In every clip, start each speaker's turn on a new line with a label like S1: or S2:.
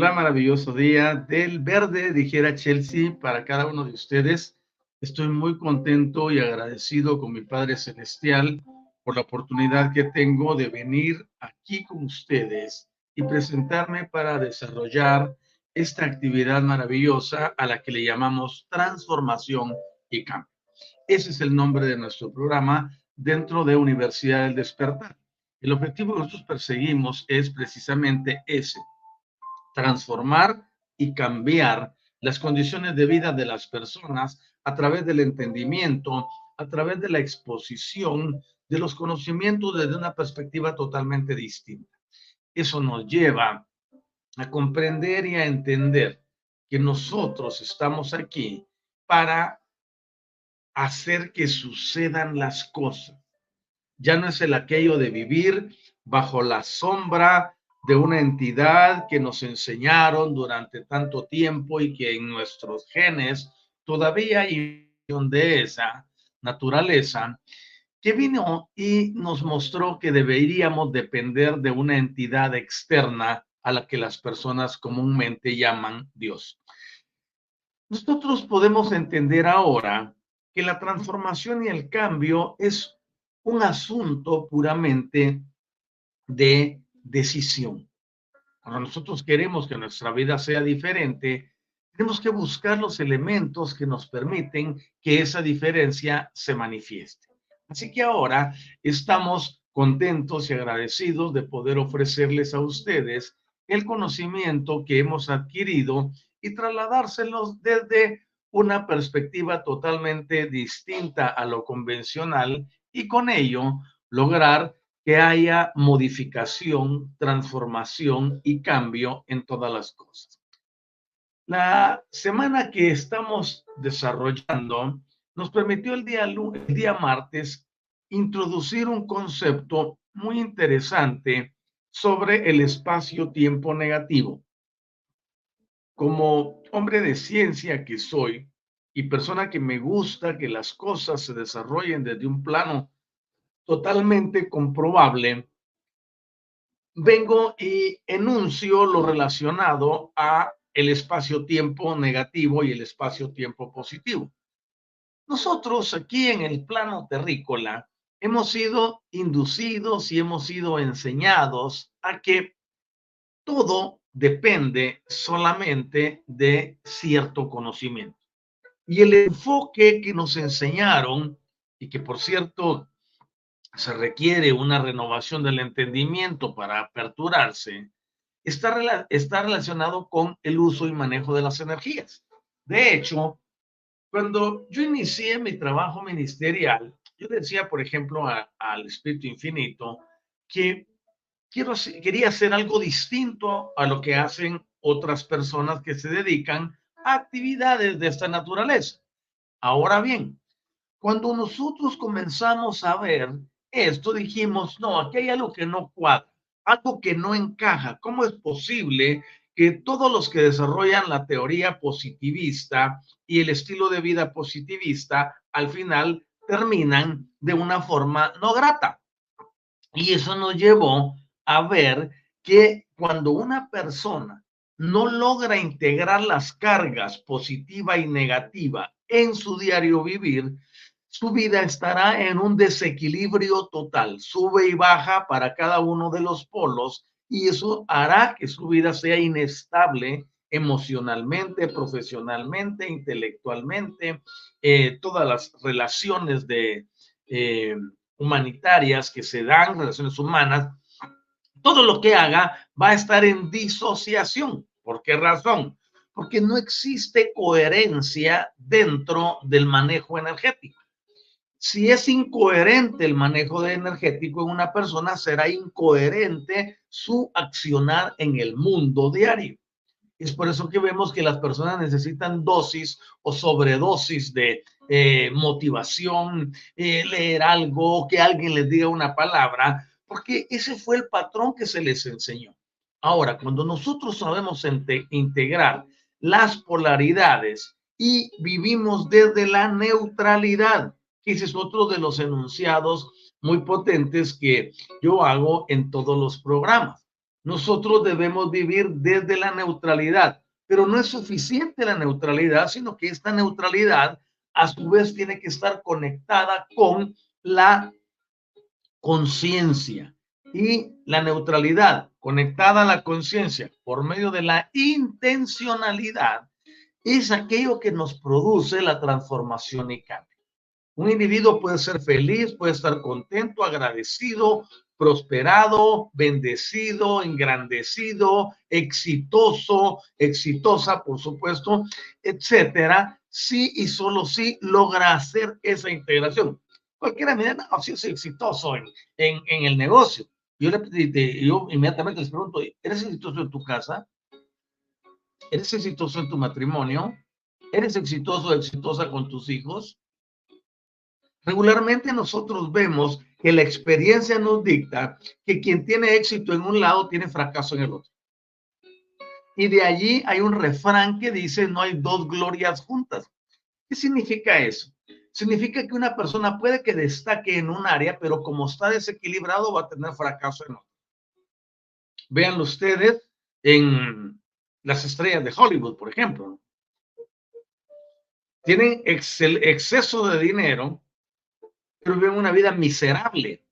S1: Hola, maravilloso día del verde, dijera Chelsea, para cada uno de ustedes. Estoy muy contento y agradecido con mi Padre Celestial por la oportunidad que tengo de venir aquí con ustedes y presentarme para desarrollar esta actividad maravillosa a la que le llamamos transformación y cambio. Ese es el nombre de nuestro programa dentro de Universidad del Despertar. El objetivo que nosotros perseguimos es precisamente ese, transformar y cambiar las condiciones de vida de las personas a través del entendimiento, a través de la exposición de los conocimientos desde una perspectiva totalmente distinta. Eso nos lleva a comprender y a entender que nosotros estamos aquí para hacer que sucedan las cosas. Ya no es el aquello de vivir bajo la sombra de una entidad que nos enseñaron durante tanto tiempo y que en nuestros genes todavía hay de esa naturaleza, que vino y nos mostró que deberíamos depender de una entidad externa a la que las personas comúnmente llaman Dios. Nosotros podemos entender ahora que la transformación y el cambio es un asunto puramente de decisión. Cuando nosotros queremos que nuestra vida sea diferente, tenemos que buscar los elementos que nos permiten que esa diferencia se manifieste. Así que ahora estamos contentos y agradecidos de poder ofrecerles a ustedes el conocimiento que hemos adquirido y trasladárselos desde una perspectiva totalmente distinta a lo convencional y con ello lograr que haya modificación, transformación y cambio en todas las cosas. La semana que estamos desarrollando nos permitió el día, el día martes introducir un concepto muy interesante sobre el espacio-tiempo negativo. Como hombre de ciencia que soy y persona que me gusta que las cosas se desarrollen desde un plano totalmente comprobable, vengo y enuncio lo relacionado a el espacio-tiempo negativo y el espacio-tiempo positivo. Nosotros aquí en el plano terrícola hemos sido inducidos y hemos sido enseñados a que todo depende solamente de cierto conocimiento. Y el enfoque que nos enseñaron, y que por cierto se requiere una renovación del entendimiento para aperturarse, está, está relacionado con el uso y manejo de las energías. De hecho, cuando yo inicié mi trabajo ministerial, yo decía, por ejemplo, al Espíritu Infinito que quiero, quería hacer algo distinto a lo que hacen otras personas que se dedican a actividades de esta naturaleza. Ahora bien, cuando nosotros comenzamos a ver esto, dijimos, no, aquí hay algo que no cuadra, algo que no encaja. ¿Cómo es posible que todos los que desarrollan la teoría positivista y el estilo de vida positivista al final terminan de una forma no grata? Y eso nos llevó a ver que cuando una persona no logra integrar las cargas positiva y negativa en su diario vivir, su vida estará en un desequilibrio total, sube y baja para cada uno de los polos y eso hará que su vida sea inestable emocionalmente, profesionalmente, intelectualmente, eh, todas las relaciones de, eh, humanitarias que se dan, relaciones humanas, todo lo que haga va a estar en disociación. ¿Por qué razón? Porque no existe coherencia dentro del manejo energético. Si es incoherente el manejo energético en una persona, será incoherente su accionar en el mundo diario. Es por eso que vemos que las personas necesitan dosis o sobredosis de eh, motivación, eh, leer algo, que alguien les diga una palabra, porque ese fue el patrón que se les enseñó. Ahora, cuando nosotros sabemos integrar las polaridades y vivimos desde la neutralidad, ese es otro de los enunciados muy potentes que yo hago en todos los programas. Nosotros debemos vivir desde la neutralidad, pero no es suficiente la neutralidad, sino que esta neutralidad a su vez tiene que estar conectada con la conciencia y la neutralidad conectada a la conciencia por medio de la intencionalidad es aquello que nos produce la transformación y cambio. Un individuo puede ser feliz, puede estar contento, agradecido, prosperado, bendecido, engrandecido, exitoso, exitosa, por supuesto, etcétera, sí y solo sí logra hacer esa integración. Cualquiera me no, si es exitoso en, en, el negocio. Yo, le, yo inmediatamente les pregunto, ¿eres exitoso en tu casa? ¿Eres exitoso en tu matrimonio? ¿Eres exitoso o exitosa con tus hijos? Regularmente nosotros vemos que la experiencia nos dicta que quien tiene éxito en un lado tiene fracaso en el otro. Y de allí hay un refrán que dice, no hay dos glorias juntas. ¿Qué significa eso? Significa que una persona puede que destaque en un área, pero como está desequilibrado va a tener fracaso en otro. Vean ustedes en las estrellas de Hollywood, por ejemplo. Tienen exceso de dinero, pero viven una vida miserable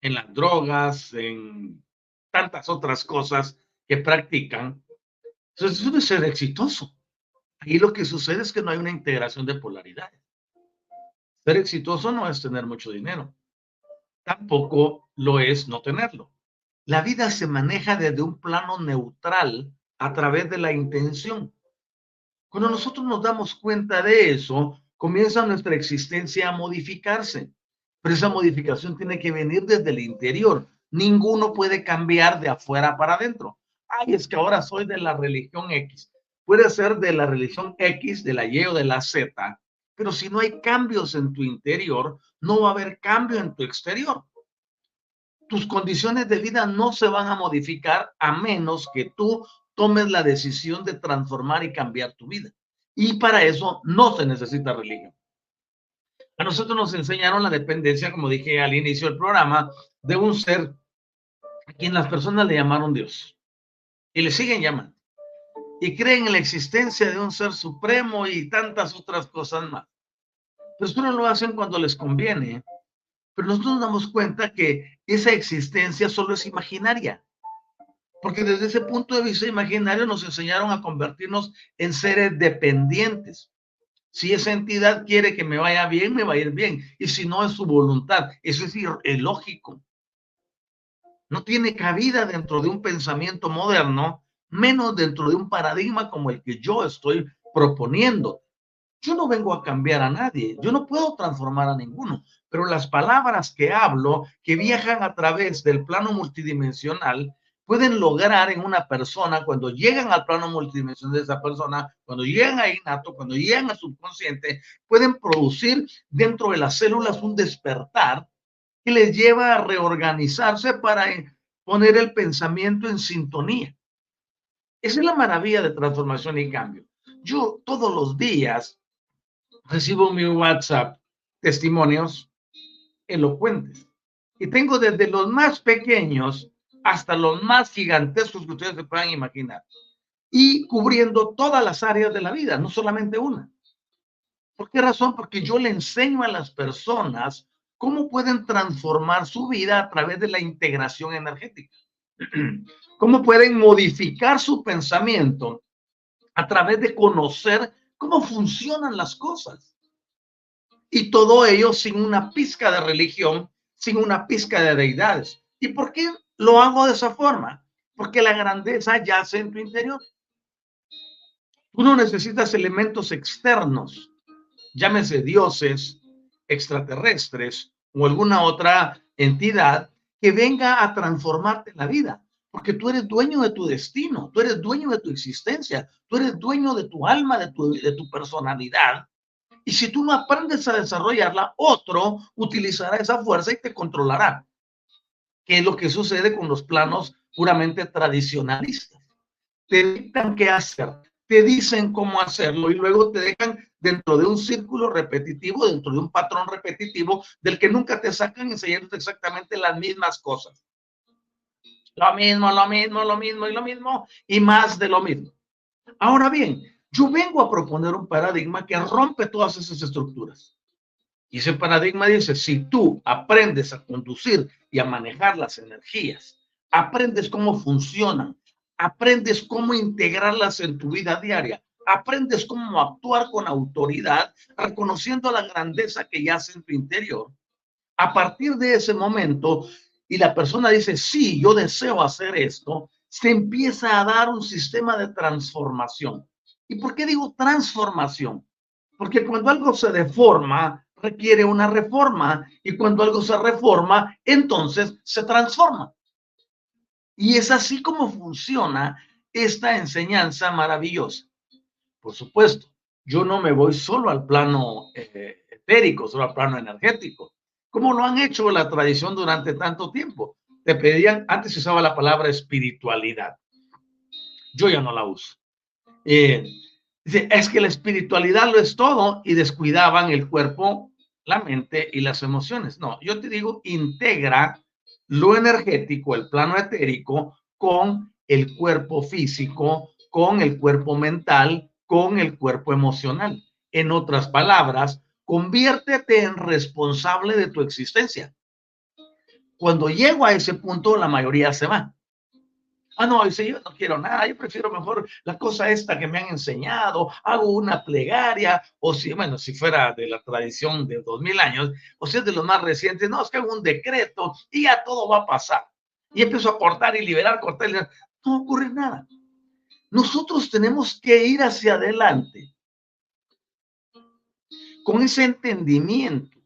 S1: en las drogas, en tantas otras cosas que practican entonces, eso es ser exitoso. Ahí lo que sucede es que no hay una integración de polaridades. Ser exitoso no es tener mucho dinero. Tampoco lo es no tenerlo. La vida se maneja desde un plano neutral a través de la intención. Cuando nosotros nos damos cuenta de eso, comienza nuestra existencia a modificarse. Pero esa modificación tiene que venir desde el interior. Ninguno puede cambiar de afuera para adentro ay, es que ahora soy de la religión X. Puede ser de la religión X, de la Y o de la Z, pero si no hay cambios en tu interior, no va a haber cambio en tu exterior. Tus condiciones de vida no se van a modificar a menos que tú tomes la decisión de transformar y cambiar tu vida. Y para eso no se necesita religión. A nosotros nos enseñaron la dependencia, como dije al inicio del programa, de un ser a quien las personas le llamaron Dios y le siguen llamando. Y creen en la existencia de un ser supremo y tantas otras cosas más. Pero no lo hacen cuando les conviene. Pero nosotros nos damos cuenta que esa existencia solo es imaginaria. Porque desde ese punto de vista imaginario nos enseñaron a convertirnos en seres dependientes. Si esa entidad quiere que me vaya bien, me va a ir bien. Y si no, es su voluntad. Eso es ilógico. No tiene cabida dentro de un pensamiento moderno, menos dentro de un paradigma como el que yo estoy proponiendo. Yo no vengo a cambiar a nadie, yo no puedo transformar a ninguno, pero las palabras que hablo, que viajan a través del plano multidimensional, pueden lograr en una persona, cuando llegan al plano multidimensional de esa persona, cuando llegan a innato, cuando llegan a subconsciente, pueden producir dentro de las células un despertar que les lleva a reorganizarse para poner el pensamiento en sintonía. Esa es la maravilla de transformación y cambio. Yo todos los días recibo mi WhatsApp testimonios elocuentes y tengo desde los más pequeños hasta los más gigantescos que ustedes se puedan imaginar y cubriendo todas las áreas de la vida, no solamente una. ¿Por qué razón? Porque yo le enseño a las personas cómo pueden transformar su vida a través de la integración energética. Cómo pueden modificar su pensamiento a través de conocer cómo funcionan las cosas. Y todo ello sin una pizca de religión, sin una pizca de deidades. ¿Y por qué lo hago de esa forma? Porque la grandeza yace en tu interior. Tú no necesitas elementos externos, llámese dioses, extraterrestres o alguna otra entidad que venga a transformarte la vida porque tú eres dueño de tu destino, tú eres dueño de tu existencia, tú eres dueño de tu alma, de tu, de tu personalidad. Y si tú no aprendes a desarrollarla, otro utilizará esa fuerza y te controlará. ¿Qué es lo que sucede con los planos puramente tradicionalistas? Te dictan qué hacer, te dicen cómo hacerlo y luego te dejan dentro de un círculo repetitivo, dentro de un patrón repetitivo del que nunca te sacan enseñándote exactamente las mismas cosas. Lo mismo, lo mismo, lo mismo y lo mismo y más de lo mismo. Ahora bien, yo vengo a proponer un paradigma que rompe todas esas estructuras. Y ese paradigma dice, si tú aprendes a conducir y a manejar las energías, aprendes cómo funcionan, aprendes cómo integrarlas en tu vida diaria, aprendes cómo actuar con autoridad, reconociendo la grandeza que yace en tu interior, a partir de ese momento y la persona dice, sí, yo deseo hacer esto, se empieza a dar un sistema de transformación. ¿Y por qué digo transformación? Porque cuando algo se deforma, requiere una reforma y cuando algo se reforma, entonces se transforma. Y es así como funciona esta enseñanza maravillosa. Por supuesto, yo no me voy solo al plano eh, etérico, solo al plano energético. ¿Cómo lo han hecho la tradición durante tanto tiempo? Te pedían, antes se usaba la palabra espiritualidad. Yo ya no la uso. Eh, es que la espiritualidad lo es todo y descuidaban el cuerpo, la mente y las emociones. No, yo te digo, integra lo energético, el plano etérico, con el cuerpo físico, con el cuerpo mental, con el cuerpo emocional. En otras palabras, Conviértete en responsable de tu existencia. Cuando llego a ese punto, la mayoría se va. Ah, no, dice, yo no quiero nada, yo prefiero mejor la cosa esta que me han enseñado, hago una plegaria, o si, bueno, si fuera de la tradición de dos mil años, o si es de los más recientes, no, es que hago un decreto y ya todo va a pasar. Y empiezo a cortar y liberar, cortar y liberar. No ocurre nada. Nosotros tenemos que ir hacia adelante con ese entendimiento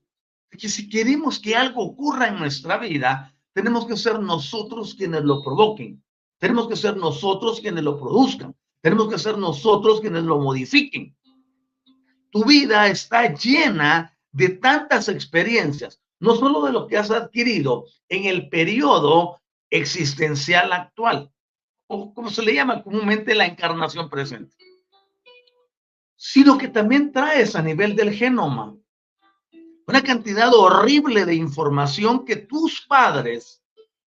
S1: de que si queremos que algo ocurra en nuestra vida, tenemos que ser nosotros quienes lo provoquen, tenemos que ser nosotros quienes lo produzcan, tenemos que ser nosotros quienes lo modifiquen. Tu vida está llena de tantas experiencias, no solo de lo que has adquirido en el periodo existencial actual, o como se le llama comúnmente la encarnación presente sino que también traes a nivel del genoma una cantidad horrible de información que tus padres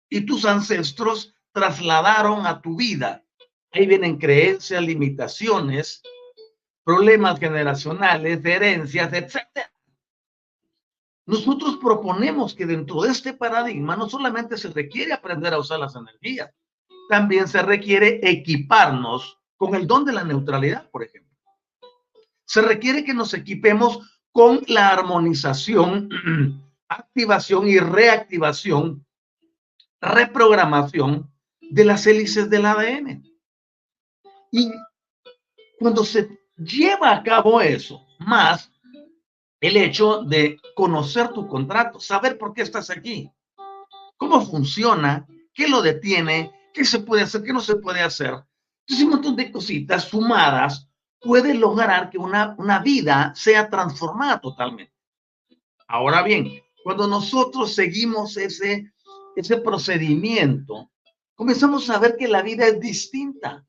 S1: y tus ancestros trasladaron a tu vida. Ahí vienen creencias, limitaciones, problemas generacionales, herencias, etc. Nosotros proponemos que dentro de este paradigma no solamente se requiere aprender a usar las energías, también se requiere equiparnos con el don de la neutralidad, por ejemplo. se requiere que nos equipemos con la armonización, activación y reactivación, reprogramación de las hélices del ADN. Y cuando se lleva a cabo eso, más el hecho de conocer tu contrato, saber por qué estás aquí, cómo funciona, qué lo detiene, qué se puede hacer, qué no se puede hacer. Entonces, un montón de cositas sumadas puede lograr que una, una vida sea transformada totalmente. Ahora bien, cuando nosotros seguimos ese, ese procedimiento, comenzamos a ver que la vida es distinta,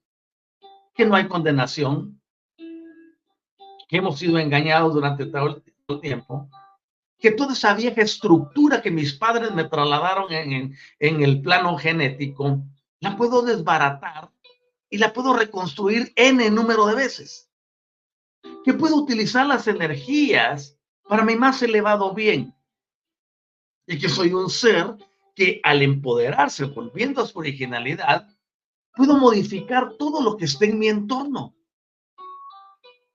S1: que no hay condenación, que hemos sido engañados durante todo el tiempo, que toda esa vieja estructura que mis padres me trasladaron en, en el plano genético, la puedo desbaratar y la puedo reconstruir n número de veces. Que puedo utilizar las energías para mi más elevado bien. Y que soy un ser que al empoderarse, volviendo a su originalidad, puedo modificar todo lo que esté en mi entorno.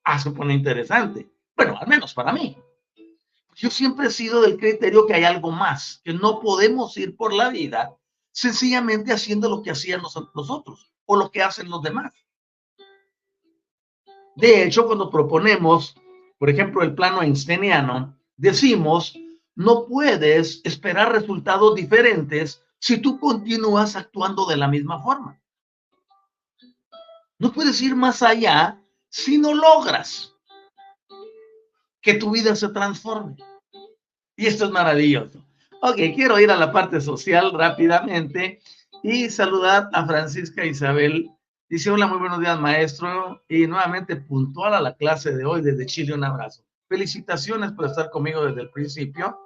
S1: Ah, se pone interesante. Bueno, al menos para mí. Yo siempre he sido del criterio que hay algo más, que no podemos ir por la vida sencillamente haciendo lo que hacían nosotros o lo que hacen los demás. De hecho, cuando proponemos, por ejemplo, el plano einsteiniano, decimos, no puedes esperar resultados diferentes si tú continúas actuando de la misma forma. No puedes ir más allá si no logras que tu vida se transforme. Y esto es maravilloso. Ok, quiero ir a la parte social rápidamente y saludar a Francisca Isabel. Dice, hola, muy buenos días, maestro. Y nuevamente puntual a la clase de hoy desde Chile, un abrazo. Felicitaciones por estar conmigo desde el principio.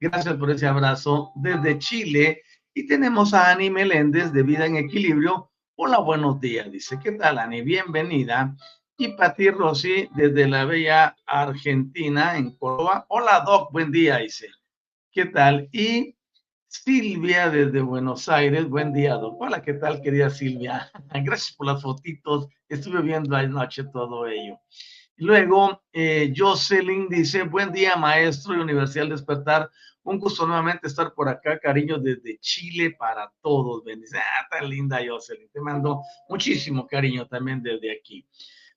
S1: Gracias por ese abrazo desde Chile. Y tenemos a Ani Meléndez de Vida en Equilibrio. Hola, buenos días. Dice, ¿qué tal, Ani? Bienvenida. Y Pati Rossi desde la bella Argentina, en Córdoba. Hola, Doc, buen día, dice. ¿Qué tal? Y Silvia desde Buenos Aires, buen día, doctor. Hola, ¿qué tal, querida Silvia? Gracias por las fotitos, estuve viendo anoche todo ello. Luego, eh, Jocelyn dice, buen día, maestro y Universidad Despertar. Un gusto nuevamente estar por acá, cariño desde Chile para todos. Bendice. Ah, tan linda Jocelyn. Te mando muchísimo cariño también desde aquí.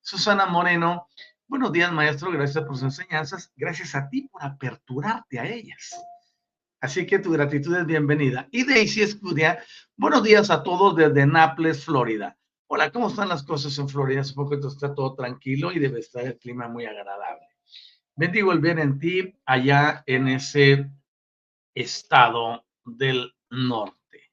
S1: Susana Moreno, buenos días, maestro. Gracias por sus enseñanzas. Gracias a ti por aperturarte a ellas. Así que tu gratitud es bienvenida. Y Daisy Escudia, buenos días a todos desde Naples, Florida. Hola, ¿cómo están las cosas en Florida? Supongo que está todo tranquilo y debe estar el clima muy agradable. Bendigo el bien en ti allá en ese estado del norte.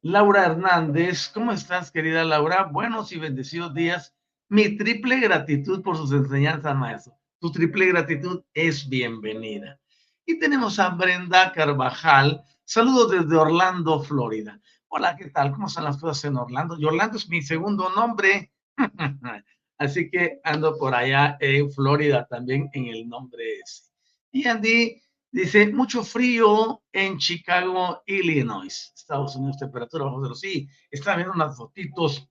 S1: Laura Hernández, ¿cómo estás, querida Laura? Buenos y bendecidos días. Mi triple gratitud por sus enseñanzas, maestro. Tu triple gratitud es bienvenida. Y tenemos a Brenda Carvajal. Saludos desde Orlando, Florida. Hola, ¿qué tal? ¿Cómo están las cosas en Orlando? Y Orlando es mi segundo nombre. Así que ando por allá en Florida también en el nombre ese. Y Andy dice, mucho frío en Chicago, Illinois. Estados Unidos, temperatura bajo cero. Sí, estaba viendo unas fotitos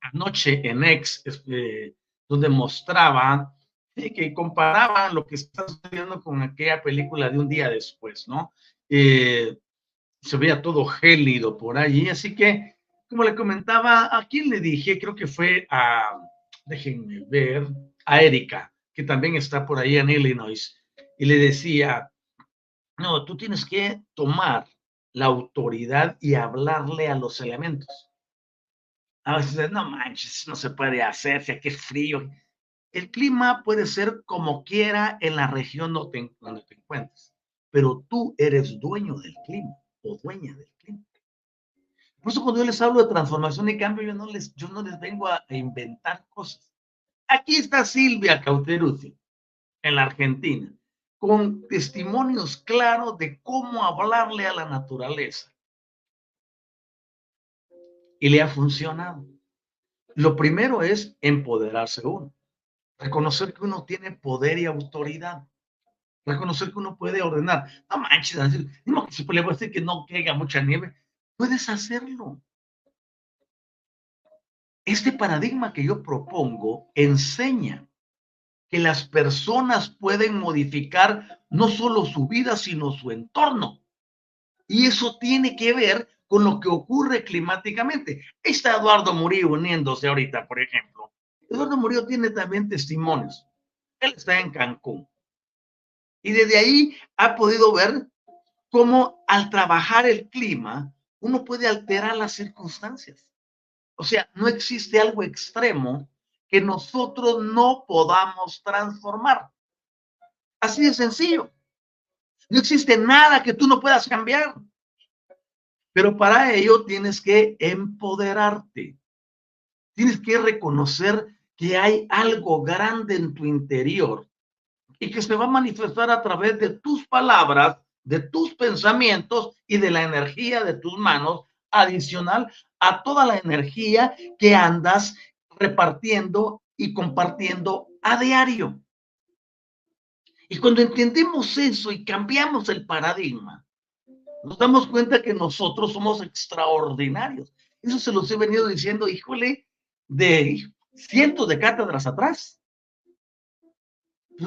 S1: anoche en X, este, donde mostraba que comparaban lo que está sucediendo con aquella película de un día después, ¿no? Eh, se veía todo gélido por allí, así que, como le comentaba, ¿a quién le dije? Creo que fue a, déjenme ver, a Erika, que también está por ahí en Illinois, y le decía, no, tú tienes que tomar la autoridad y hablarle a los elementos. A veces, no manches, no se puede hacer, si aquí es frío. El clima puede ser como quiera en la región donde te encuentres, pero tú eres dueño del clima o dueña del clima. Por eso cuando yo les hablo de transformación y cambio, yo no les, yo no les vengo a, inventar cosas. Aquí está Silvia Cauteruti, en la Argentina, con testimonios claros de cómo hablarle a la naturaleza. Y le ha funcionado. Lo primero es empoderarse uno. Reconocer que uno tiene poder y autoridad. Reconocer que uno puede ordenar. No manches, no, si le voy a decir que no caiga mucha nieve. Puedes hacerlo. Este paradigma que yo propongo enseña que las personas pueden modificar no solo su vida, sino su entorno. Y eso tiene que ver con lo que ocurre climáticamente. Está Eduardo Murillo uniéndose ahorita, por ejemplo. Eduardo Murillo tiene también testimonios. Él está en Cancún. Y desde ahí ha podido ver cómo al trabajar el clima, uno puede alterar las circunstancias. O sea, no existe algo extremo que nosotros no podamos transformar. Así de sencillo. No existe nada que tú no puedas cambiar. Pero para ello tienes que empoderarte. Tienes que reconocer que hay algo grande en tu interior y que se va a manifestar a través de tus palabras, de tus pensamientos y de la energía de tus manos, adicional a toda la energía que andas repartiendo y compartiendo a diario. Y cuando entendemos eso y cambiamos el paradigma, nos damos cuenta que nosotros somos extraordinarios. Eso se los he venido diciendo, híjole, de cientos de cátedras atrás.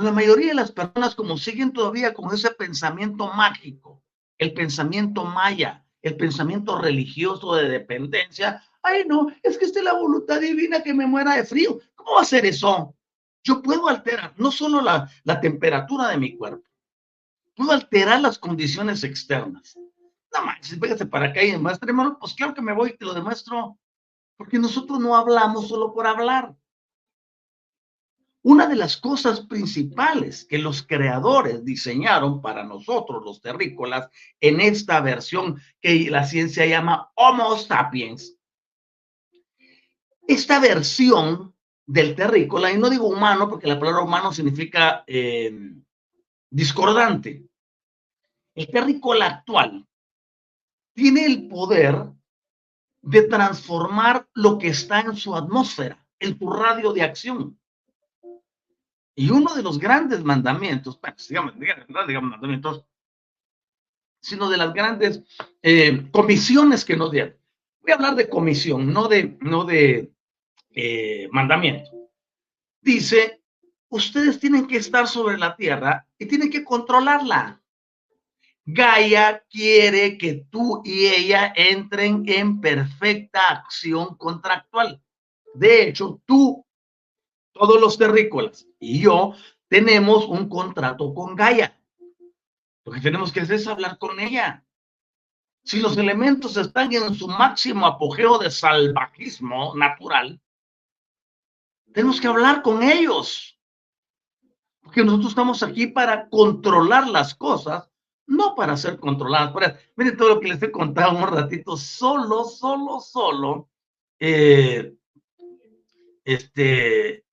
S1: La mayoría de las personas como siguen todavía con ese pensamiento mágico, el pensamiento maya, el pensamiento religioso de dependencia, ay no, es que es la voluntad divina que me muera de frío. ¿Cómo va a ser eso? Yo puedo alterar no solo la, la temperatura de mi cuerpo, puedo alterar las condiciones externas. No manches, véngase para acá y demuéstremelo. Pues claro que me voy y te lo demuestro. Porque nosotros no hablamos solo por hablar. Una de las cosas principales que los creadores diseñaron para nosotros, los terrícolas, en esta versión que la ciencia llama Homo sapiens, esta versión del terrícola, y no digo humano porque la palabra humano significa eh, discordante, el terrícola actual tiene el poder de transformar lo que está en su atmósfera, en tu radio de acción. Y uno de los grandes mandamientos, digamos, digamos mandamientos, sino de las grandes eh, comisiones que nos dieron. Voy a hablar de comisión, no de, no de eh, mandamiento. Dice, ustedes tienen que estar sobre la tierra y tienen que controlarla. Gaia quiere que tú y ella entren en perfecta acción contractual. De hecho, tú, todos los terrícolas y yo tenemos un contrato con Gaia. Lo que tenemos que hacer es hablar con ella. Si los elementos están en su máximo apogeo de salvajismo natural, tenemos que hablar con ellos. Porque nosotros estamos aquí para controlar las cosas no para ser controladas Miren todo lo que les he contado un ratito, solo, solo, solo, eh, este,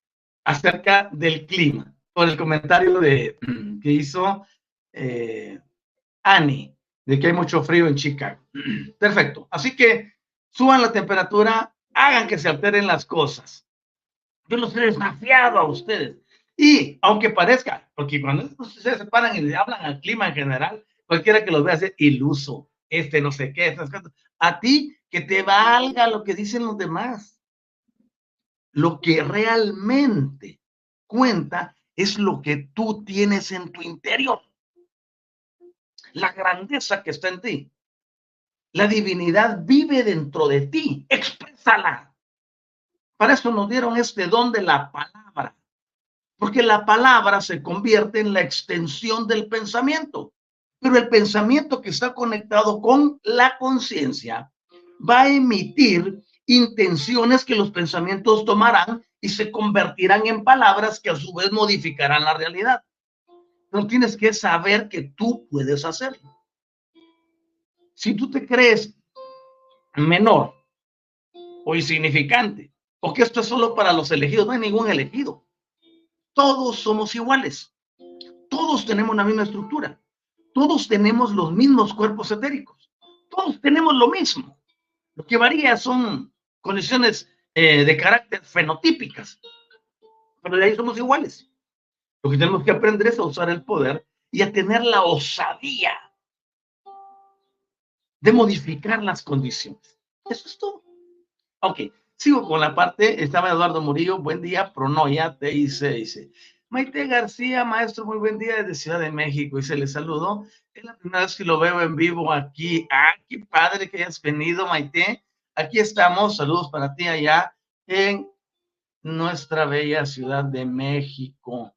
S1: acerca del clima, por el comentario de, que hizo eh, Annie, de que hay mucho frío en Chicago. Perfecto. Así que suban la temperatura, hagan que se alteren las cosas. Yo los he desafiado a ustedes. Y aunque parezca, porque cuando ustedes se paran y le hablan al clima en general, cualquiera que los vea hacer iluso, este no sé qué, estas cosas. A ti que te valga lo que dicen los demás. Lo que realmente cuenta es lo que tú tienes en tu interior. La grandeza que está en ti. La divinidad vive dentro de ti. Exprésala. Para eso nos dieron este don de la palabra porque la palabra se convierte en la extensión del pensamiento. Pero el pensamiento que está conectado con la conciencia va a emitir intenciones que los pensamientos tomarán y se convertirán en palabras que a su vez modificarán la realidad. Pero tienes que saber que tú puedes hacerlo. Si tú te crees menor o insignificante, o que esto es solo para los elegidos, no hay ningún elegido. Todos somos iguales. Todos tenemos la misma estructura. Todos tenemos los mismos cuerpos etéricos. Todos tenemos lo mismo. Lo que varía son condiciones eh, de carácter fenotípicas. Pero de ahí somos iguales. Lo que tenemos que aprender es a usar el poder y a tener la osadía de modificar las condiciones. Eso es todo. Ok, Sigo con la parte, estaba Eduardo Murillo, buen día, pronoia, te dice, dice, Maite García, maestro, muy buen día desde Ciudad de México y se le saludó. Es la primera vez que lo veo en vivo aquí. Ah, qué padre que hayas venido, Maite. Aquí estamos. Saludos para ti allá en nuestra bella Ciudad de México.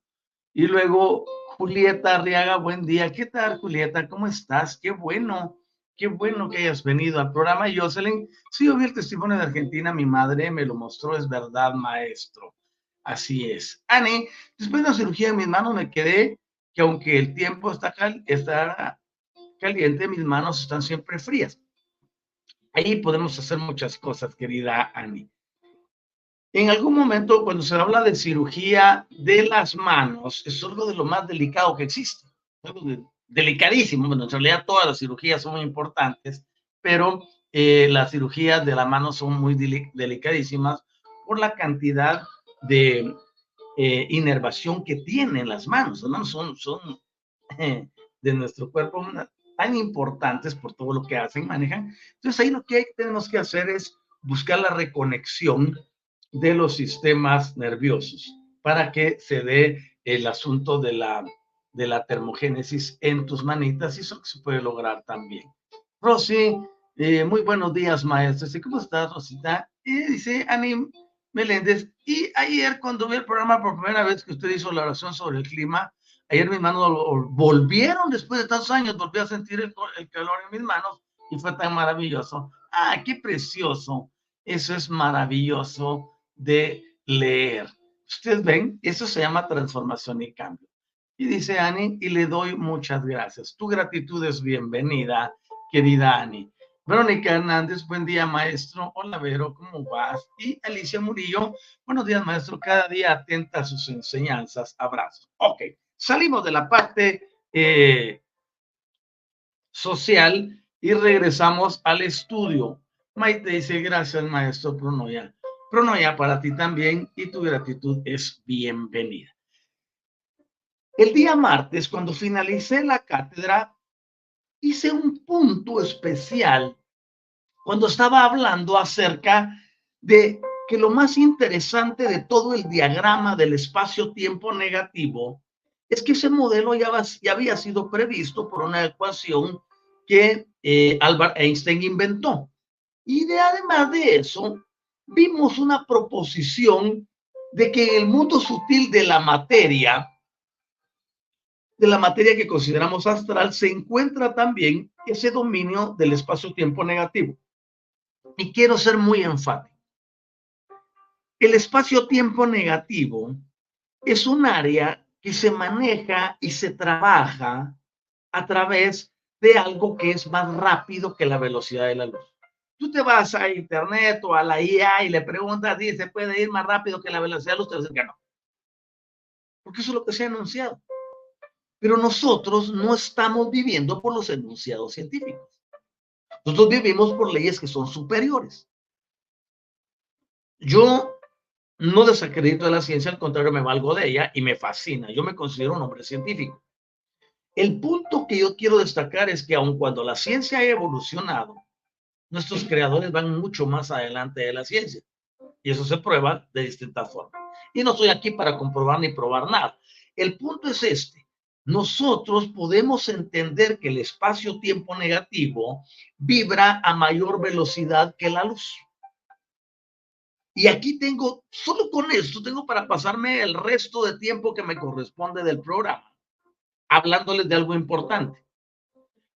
S1: Y luego Julieta Arriaga, buen día. ¿Qué tal, Julieta? ¿Cómo estás? Qué bueno, qué bueno que hayas venido al programa. Jocelyn, sí, yo vi el testimonio de Argentina, mi madre me lo mostró, es verdad, maestro. Así es. Ani, después de la cirugía de mis manos me quedé que aunque el tiempo está, está caliente, mis manos están siempre frías. Ahí podemos hacer muchas cosas, querida Ani. En algún momento, cuando se habla de cirugía de las manos, es algo de lo más delicado que existe. Delicadísimo. Bueno, en realidad todas las cirugías son muy importantes, pero eh, las cirugías de la mano son muy delicadísimas por la cantidad de eh, inervación que tienen las manos. Las manos son, de nuestro cuerpo tan importantes por todo lo que hacen, manejan. Entonces ahí lo que tenemos que hacer es buscar la reconexión de los sistemas nerviosos para que se dé el asunto de la, de la termogénesis en tus manitas y eso se puede lograr también. Rosy, eh, muy buenos días, maestro. ¿Cómo estás, Rosita? Y dice Ani Meléndez, y ayer cuando vi el programa por primera vez que usted hizo la oración sobre el clima, ayer mis manos volvieron después de tantos años, volví a sentir el, calor en mis manos y fue tan maravilloso. ¡Ah, qué precioso! Eso es maravilloso de leer. Ustedes ven, eso se llama transformación y cambio. Y dice Ani, y le doy muchas gracias. Tu gratitud es bienvenida, querida Ani. Verónica Hernández, buen día, maestro. Hola, Vero, ¿cómo vas? Y Alicia Murillo, buenos días, maestro. Cada día atenta a sus enseñanzas. Abrazos. Ok, salimos de la parte eh, social y regresamos al estudio. Maite dice, gracias, maestro Pronoya ya para ti también y tu gratitud es bienvenida. El día martes, cuando finalicé la cátedra, hice un punto especial cuando estaba hablando acerca de que lo más interesante de todo el diagrama del espacio-tiempo negativo es que ese modelo ya, había sido previsto por una ecuación que eh, Albert Einstein inventó. Y de, además de eso, vimos una proposición de que en el mundo sutil de la materia, de la materia que consideramos astral, se encuentra también ese dominio del espacio-tiempo negativo. Y quiero ser muy enfático. El espacio-tiempo negativo es un área que se maneja y se trabaja a través de algo que es más rápido que la velocidad de la luz. Tú te vas a internet o a la IA y le preguntas, ¿se puede ir más rápido que la velocidad de luz? Te dicen que no. Porque eso es lo que se ha anunciado. Pero nosotros no estamos viviendo por los enunciados científicos. Nosotros vivimos por leyes que son superiores. Yo no desacredito de la ciencia, al contrario, me valgo de ella y me fascina. Yo me considero un hombre científico. El punto que yo quiero destacar es que aun cuando la ciencia ha evolucionado, nuestros creadores van mucho más adelante de la ciencia. Y eso se prueba de distintas formas. Y no estoy aquí para comprobar ni probar nada. El punto es este. Nosotros podemos entender que el espacio-tiempo negativo vibra a mayor velocidad que la luz. Y aquí tengo, solo con esto, tengo para pasarme el resto de tiempo que me corresponde del programa, hablándoles de algo importante.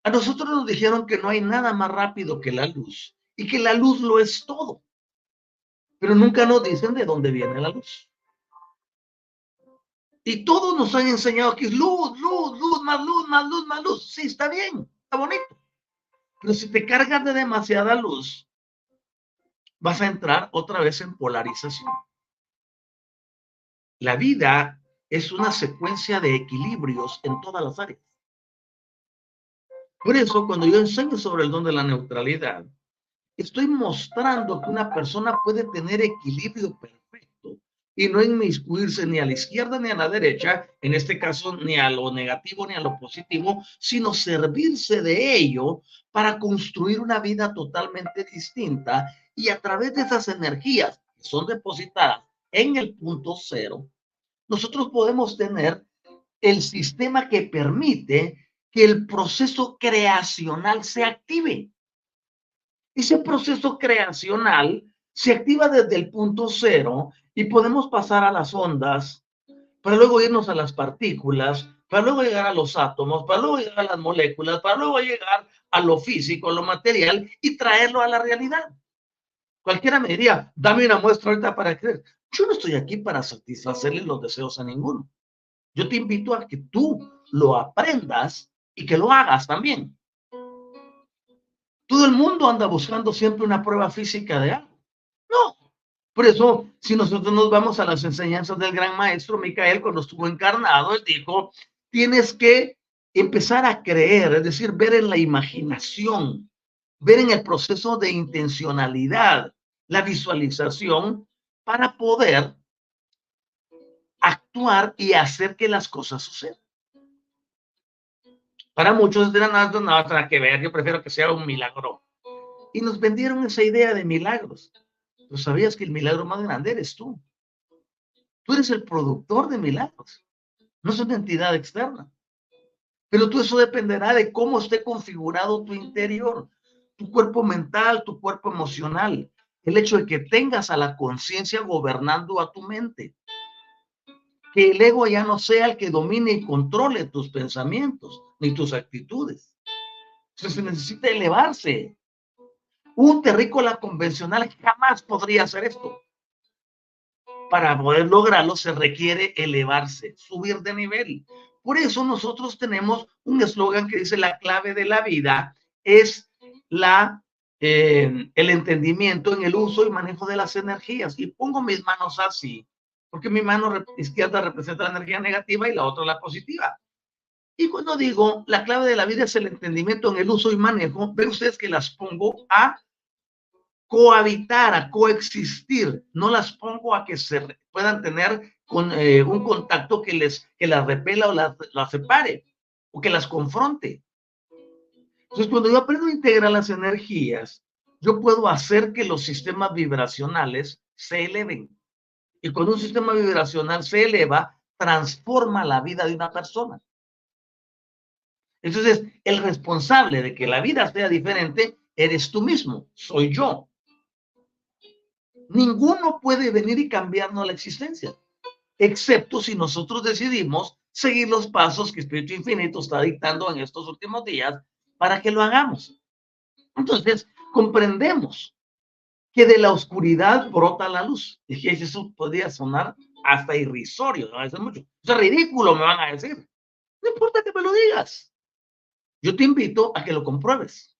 S1: A nosotros nos dijeron que no hay nada más rápido que la luz y que la luz lo es todo. Pero nunca nos dicen de dónde viene la luz. Y todos nos han enseñado que es luz, luz, luz, más luz, más luz, más luz. Sí, está bien, está bonito. Pero si te cargas de demasiada luz, vas a entrar otra vez en polarización. La vida es una secuencia de equilibrios en todas las áreas. Por eso, cuando yo enseño sobre el don de la neutralidad, estoy mostrando que una persona puede tener equilibrio perfecto y no inmiscuirse ni a la izquierda ni a la derecha, en este caso ni a lo negativo ni a lo positivo, sino servirse de ello para construir una vida totalmente distinta y a través de esas energías que son depositadas en el punto cero, nosotros podemos tener el sistema que permite que el proceso creacional se active. Ese proceso creacional se activa desde el punto cero y podemos pasar a las ondas para luego irnos a las partículas, para luego llegar a los átomos, para luego llegar a las moléculas, para luego llegar a lo físico, a lo material y traerlo a la realidad. Cualquiera me diría, dame una muestra ahorita para creer. Yo no estoy aquí para satisfacerle los deseos a ninguno. Yo te invito a que tú lo aprendas y que lo hagas también. Todo el mundo anda buscando siempre una prueba física de algo. No. Por eso, si nosotros nos vamos a las enseñanzas del gran maestro Micael, cuando estuvo encarnado, él dijo, tienes que empezar a creer, es decir, ver en la imaginación, ver en el proceso de intencionalidad, la visualización, para poder actuar y hacer que las cosas sucedan. Para muchos de nada, nada que ver, yo prefiero que sea un milagro. Y nos vendieron esa idea de milagros. Pero sabías que el milagro más grande eres tú. Tú eres el productor de milagros. No es una entidad externa. Pero todo eso dependerá de cómo esté configurado tu interior, tu cuerpo mental, tu cuerpo emocional. El hecho de que tengas a la conciencia gobernando a tu mente. Que el ego ya no sea el que domine y controle tus pensamientos ni tus actitudes. Entonces se necesita elevarse. Un terrícola convencional jamás podría hacer esto. Para poder lograrlo se requiere elevarse, subir de nivel. Por eso nosotros tenemos un eslogan que dice la clave de la vida es la, eh, el entendimiento en el uso y manejo de las energías. Y pongo mis manos así, porque mi mano izquierda representa la energía negativa y la otra la positiva. Y cuando digo la clave de la vida es el entendimiento en el uso y manejo, ven ustedes que las pongo a cohabitar, a coexistir. No las pongo a que se puedan tener con eh, un contacto que les que las repela o las, las separe o que las confronte. Entonces, cuando yo aprendo a integrar las energías, yo puedo hacer que los sistemas vibracionales se eleven. Y cuando un sistema vibracional se eleva, transforma la vida de una persona. Entonces, el responsable de que la vida sea diferente eres tú mismo, soy yo. Ninguno puede venir y cambiarnos la existencia, excepto si nosotros decidimos seguir los pasos que Espíritu Infinito está dictando en estos últimos días para que lo hagamos. Entonces, comprendemos que de la oscuridad brota la luz. Y que eso podría sonar hasta irrisorio, no es mucho. Eso es ridículo, me van a decir. No importa que me lo digas. Yo te invito a que lo compruebes.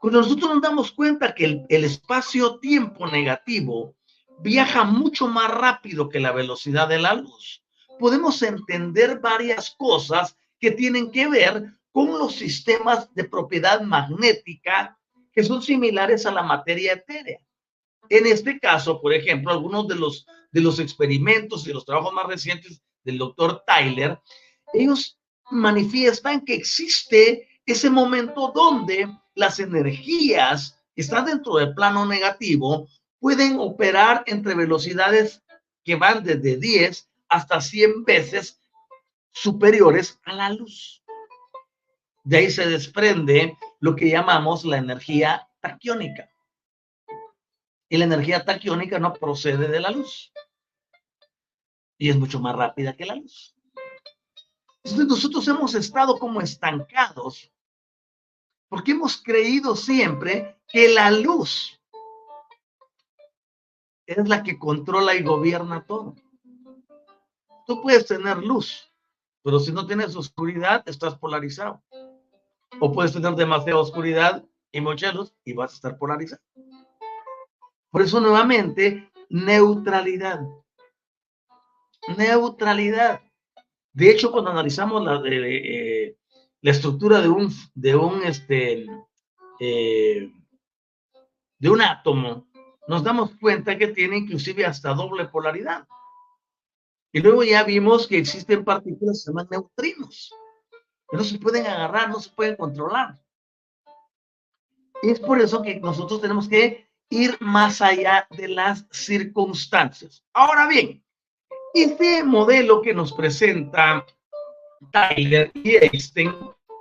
S1: Cuando nosotros nos damos cuenta que el, el espacio-tiempo negativo viaja mucho más rápido que la velocidad de la luz, podemos entender varias cosas que tienen que ver con los sistemas de propiedad magnética que son similares a la materia etérea. En este caso, por ejemplo, algunos de los, de los experimentos y los trabajos más recientes del doctor Tyler, ellos manifiestan que existe ese momento donde las energías que están dentro del plano negativo pueden operar entre velocidades que van desde 10 hasta 100 veces superiores a la luz. De ahí se desprende lo que llamamos la energía taquiónica. Y la energía taquiónica no procede de la luz. Y es mucho más rápida que la luz. Entonces nosotros hemos estado como estancados porque hemos creído siempre que la luz es la que controla y gobierna todo. Tú puedes tener luz, pero si no tienes oscuridad, estás polarizado. O puedes tener demasiada oscuridad y mucha luz y vas a estar polarizado. Por eso nuevamente, neutralidad. Neutralidad. De hecho, cuando analizamos la, eh, la estructura de un, de un, este, eh, de un átomo, nos damos cuenta que tiene inclusive hasta doble polaridad. Y luego ya vimos que existen partículas que se llaman neutrinos no se pueden agarrar, no se pueden controlar. Es por eso que nosotros tenemos que ir más allá de las circunstancias. Ahora bien, Este modelo que nos presenta Tyler y Einstein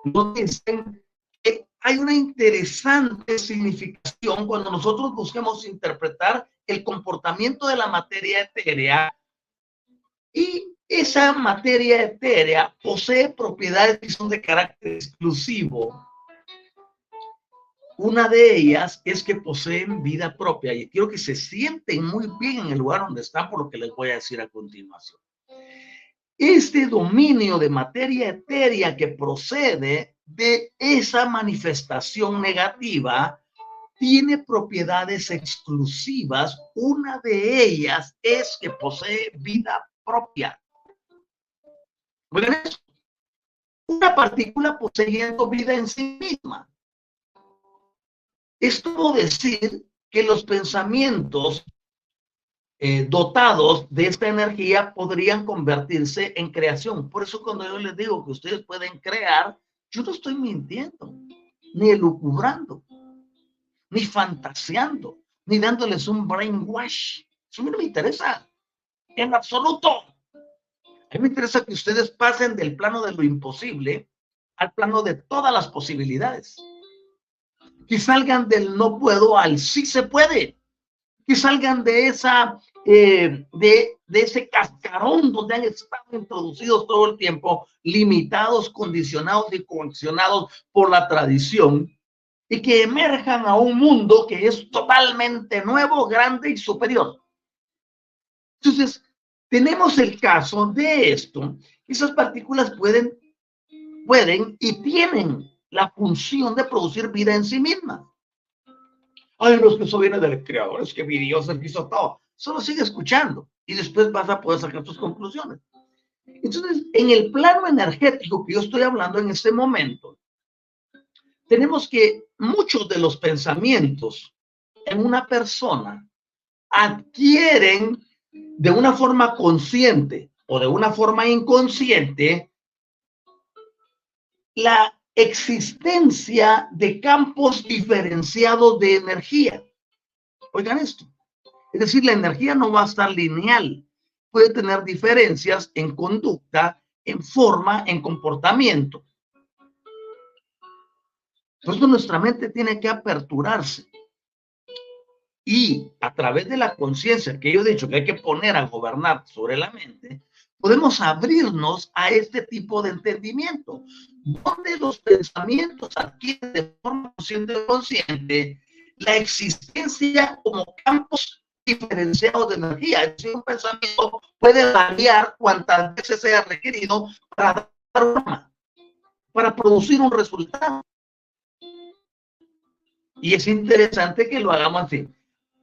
S1: nos dicen que hay una interesante significación cuando nosotros busquemos interpretar el comportamiento de la materia etérea y esa materia etérea posee propiedades que son de carácter exclusivo. Una de ellas es que poseen vida propia y quiero que se sienten muy bien en el lugar donde están por lo que les voy a decir a continuación. Este dominio de materia etérea que procede de esa manifestación negativa tiene propiedades exclusivas. Una de ellas es que posee vida propia. Una partícula poseyendo vida en sí misma. Esto decir que los pensamientos eh, dotados de esta energía podrían convertirse en creación. Por eso cuando yo les digo que ustedes pueden crear, yo no estoy mintiendo, ni elucubrando, ni fantaseando, ni dándoles un brainwash. Eso a mí no me interesa, en absoluto. A mí me interesa que ustedes pasen del plano de lo imposible al plano de todas las posibilidades. Que salgan del no puedo al sí se puede que salgan de esa, eh, de, de ese cascarón donde han estado introducidos todo el tiempo, limitados, condicionados y coaccionados por la tradición, y que emerjan a un mundo que es totalmente nuevo, grande y superior. Entonces, tenemos el caso de esto. Esas partículas pueden, pueden y tienen la función de producir vida en sí mismas. Ay, no es que eso viene del creador, es que mi Dios el hizo todo. Solo sigue escuchando y después vas a poder sacar tus conclusiones. Entonces, en el plano energético que yo estoy hablando en este momento, tenemos que muchos de los pensamientos en una persona adquieren de una forma consciente o de una forma inconsciente la existencia de campos diferenciados de energía. Oigan esto. Es decir, la energía no va a estar lineal. Puede tener diferencias en conducta, en forma, en comportamiento. Por eso nuestra mente tiene que aperturarse. Y a través de la conciencia que yo he dicho que hay que poner a gobernar sobre la mente, podemos abrirnos a este tipo de entendimiento, donde los pensamientos adquieren de forma consciente consciente la existencia como campos diferenciados de energía. Es decir, un pensamiento puede variar cuantas veces sea requerido para dar para producir un resultado. Y es interesante que lo hagamos así.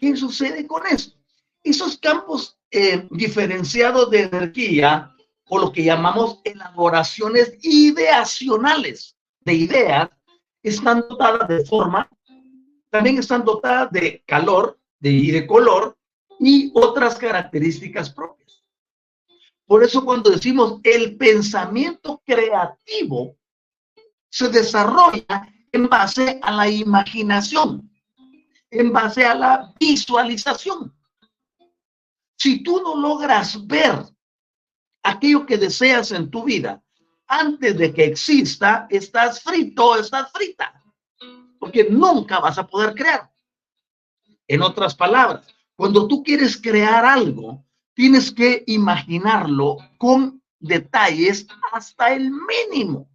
S1: ¿Qué sucede con eso? Esos campos eh, diferenciados de energía o lo que llamamos elaboraciones ideacionales de ideas están dotadas de forma, también están dotadas de calor de, y de color y otras características propias. Por eso cuando decimos el pensamiento creativo se desarrolla en base a la imaginación, en base a la visualización. Si tú no logras ver aquello que deseas en tu vida antes de que exista, estás frito, estás frita, porque nunca vas a poder crear. En otras palabras, cuando tú quieres crear algo, tienes que imaginarlo con detalles hasta el mínimo.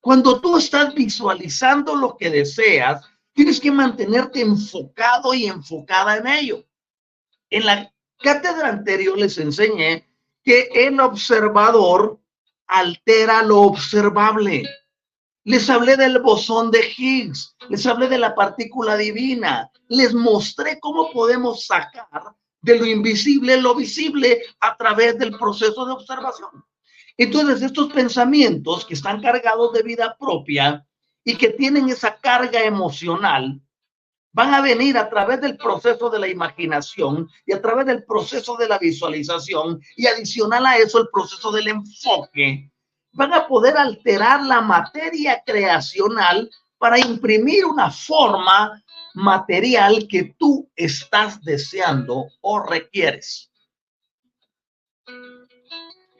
S1: Cuando tú estás visualizando lo que deseas, tienes que mantenerte enfocado y enfocada en ello. En la cátedra anterior les enseñé que el observador altera lo observable. Les hablé del bosón de Higgs, les hablé de la partícula divina, les mostré cómo podemos sacar de lo invisible lo visible a través del proceso de observación. Entonces, estos pensamientos que están cargados de vida propia y que tienen esa carga emocional, van a venir a través del proceso de la imaginación y a través del proceso de la visualización y adicional a eso el proceso del enfoque. Van a poder alterar la materia creacional para imprimir una forma material que tú estás deseando o requieres.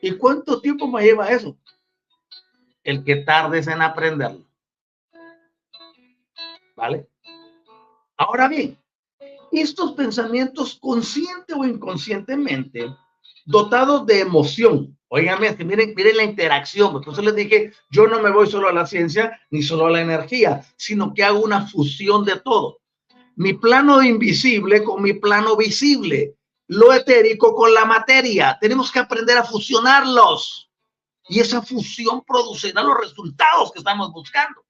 S1: ¿Y cuánto tiempo me lleva eso? El que tardes en aprenderlo. ¿Vale? Ahora bien, estos pensamientos consciente o inconscientemente, dotados de emoción, Oiganme, miren, miren la interacción, porque eso les dije, yo no me voy solo a la ciencia ni solo a la energía, sino que hago una fusión de todo. Mi plano invisible con mi plano visible, lo etérico con la materia. Tenemos que aprender a fusionarlos. Y esa fusión producirá los resultados que estamos buscando.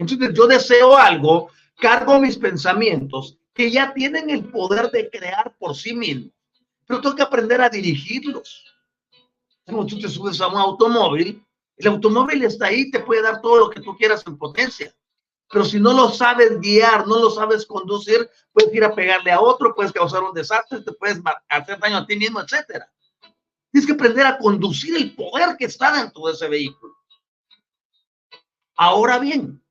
S1: Entonces yo deseo algo, cargo mis pensamientos que ya tienen el poder de crear por sí mismos, pero tengo que aprender a dirigirlos como tú te subes a un automóvil, el automóvil está ahí, te puede dar todo lo que tú quieras en potencia. Pero si no lo sabes guiar, no lo sabes conducir, puedes ir a pegarle a otro, puedes causar un desastre, te puedes hacer daño a ti mismo, etcétera. Tienes que aprender a conducir el poder que está dentro de ese vehículo. Ahora bien,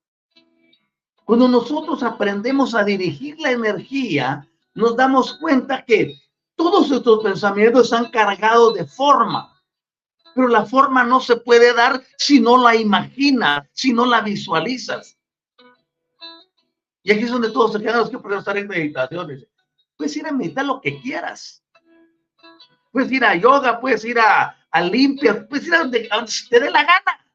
S1: cuando nosotros aprendemos a dirigir la energía, nos damos cuenta que todos estos pensamientos están cargados de forma pero la forma no se puede dar si no la imaginas, si no la visualizas. Y aquí es donde todos se quedan los que pueden estar en meditaciones. Puedes ir a meditar lo que quieras. Puedes ir a yoga, puedes ir a, a puedes ir a donde, a donde te dé la gana.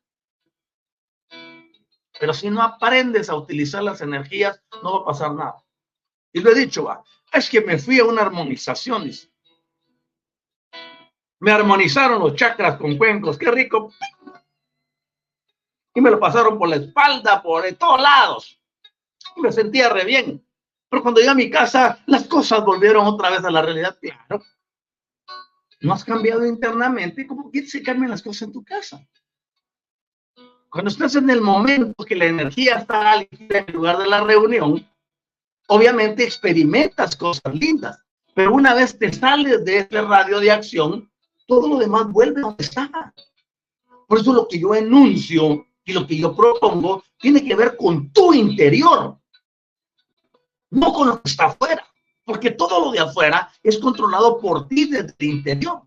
S1: Pero si no aprendes a utilizar las energías, no va a pasar nada. Y lo he dicho, va, es que me fui a una armonización. Me armonizaron los chakras con cuencos, qué rico. Y me lo pasaron por la espalda, por todos lados. Y me sentía re bien. Pero cuando llegué a mi casa, las cosas volvieron otra vez a la realidad. Claro. No has cambiado internamente. ¿Cómo que cambien las cosas en tu casa? Cuando estás en el momento que la energía está en lugar de la reunión, obviamente experimentas cosas lindas. Pero una vez te sales de este radio de acción, todo lo demás vuelve donde estaba. Por eso lo que yo enuncio y lo que yo propongo tiene que ver con tu interior, no con lo que está afuera, porque todo lo de afuera es controlado por ti desde el interior.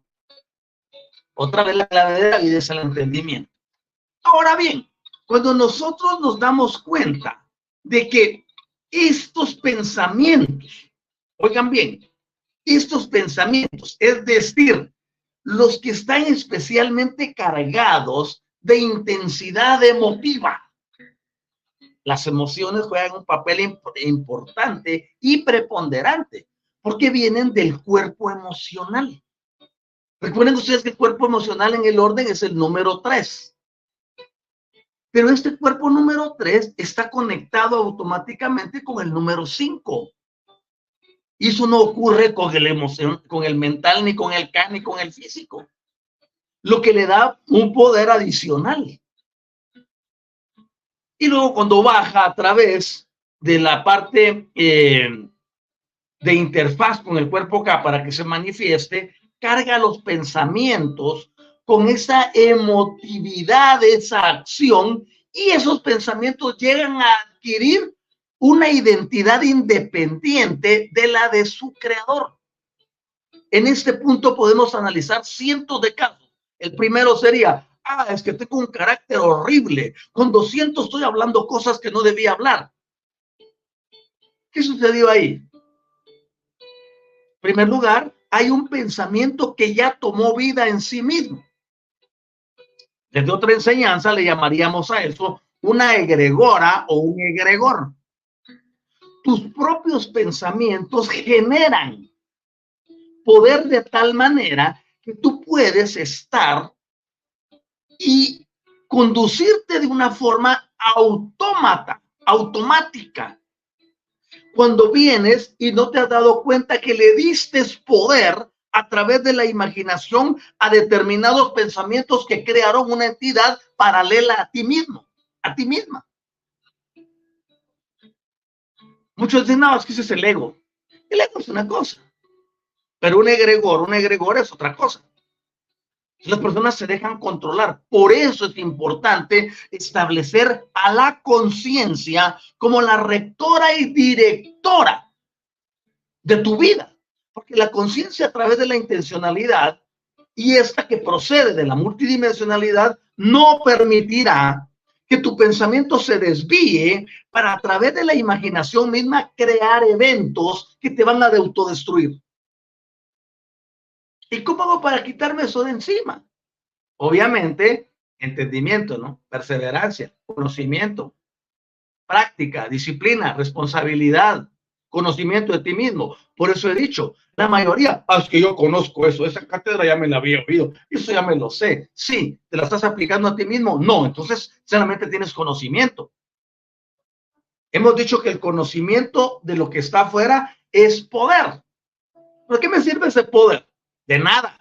S1: Otra vez la clave de la vida es el entendimiento. Ahora bien, cuando nosotros nos damos cuenta de que estos pensamientos, oigan bien, estos pensamientos, es decir, los que están especialmente cargados de intensidad emotiva. Las emociones juegan un papel importante y preponderante porque vienen del cuerpo emocional. Recuerden ustedes que el cuerpo emocional en el orden es el número 3. Pero este cuerpo número 3 está conectado automáticamente con el número 5. Y eso no ocurre con el emoción, con el mental, ni con el can, ni con el físico. Lo que le da un poder adicional. Y luego cuando baja a través de la parte eh, de interfaz con el cuerpo K para que se manifieste, carga los pensamientos con esa emotividad, esa acción, y esos pensamientos llegan a adquirir una identidad independiente de la de su creador. En este punto podemos analizar cientos de casos. El primero sería, ah, es que tengo un carácter horrible. Con 200 estoy hablando cosas que no debía hablar. ¿Qué sucedió ahí? En primer lugar, hay un pensamiento que ya tomó vida en sí mismo. Desde otra enseñanza le llamaríamos a eso una egregora o un egregor tus propios pensamientos generan poder de tal manera que tú puedes estar y conducirte de una forma autómata, automática. Cuando vienes y no te has dado cuenta que le diste poder a través de la imaginación a determinados pensamientos que crearon una entidad paralela a ti mismo, a ti misma. Muchos dicen, no, es que ese es el ego. El ego es una cosa, pero un egregor, un egregor es otra cosa. Las personas se dejan controlar. Por eso es importante establecer a la conciencia como la rectora y directora de tu vida. Porque la conciencia a través de la intencionalidad y esta que procede de la multidimensionalidad no permitirá que tu pensamiento se desvíe para a través de la imaginación misma crear eventos que te van a de autodestruir. ¿Y cómo hago para quitarme eso de encima? Obviamente, entendimiento, ¿no? Perseverancia, conocimiento, práctica, disciplina, responsabilidad, conocimiento de ti mismo. Por eso he dicho, la mayoría, ah, es que yo conozco eso, esa cátedra ya me la había oído, eso ya me lo sé. Sí, ¿te la estás aplicando a ti mismo? No, entonces solamente tienes conocimiento. Hemos dicho que el conocimiento de lo que está afuera es poder. ¿Por qué me sirve ese poder? De nada.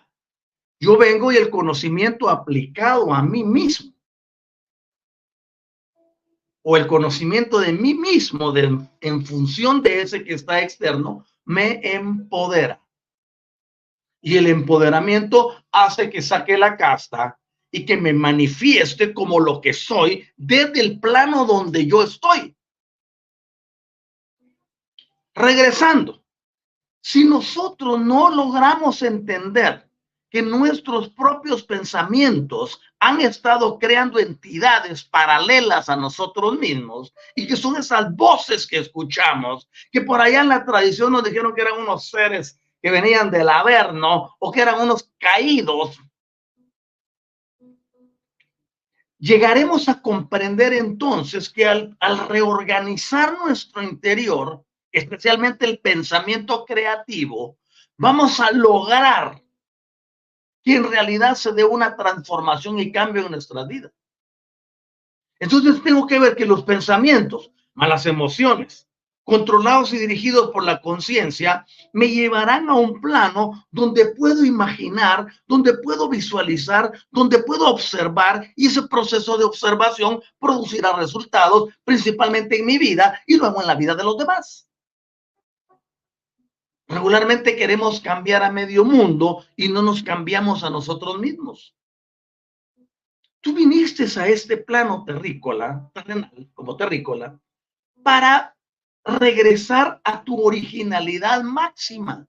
S1: Yo vengo y el conocimiento aplicado a mí mismo o el conocimiento de mí mismo en función de ese que está externo, me empodera. Y el empoderamiento hace que saque la casta y que me manifieste como lo que soy desde el plano donde yo estoy. Regresando, si nosotros no logramos entender que nuestros propios pensamientos han estado creando entidades paralelas a nosotros mismos y que son esas voces que escuchamos, que por allá en la tradición nos dijeron que eran unos seres que venían del Averno o que eran unos caídos. Llegaremos a comprender entonces que al, al reorganizar nuestro interior, especialmente el pensamiento creativo, vamos a lograr que en realidad se dé una transformación y cambio en nuestra vida. Entonces tengo que ver que los pensamientos, malas emociones, controlados y dirigidos por la conciencia, me llevarán a un plano donde puedo imaginar, donde puedo visualizar, donde puedo observar y ese proceso de observación producirá resultados principalmente en mi vida y luego en la vida de los demás. Regularmente queremos cambiar a medio mundo y no nos cambiamos a nosotros mismos. Tú viniste a este plano terrícola, como terrícola, para regresar a tu originalidad máxima.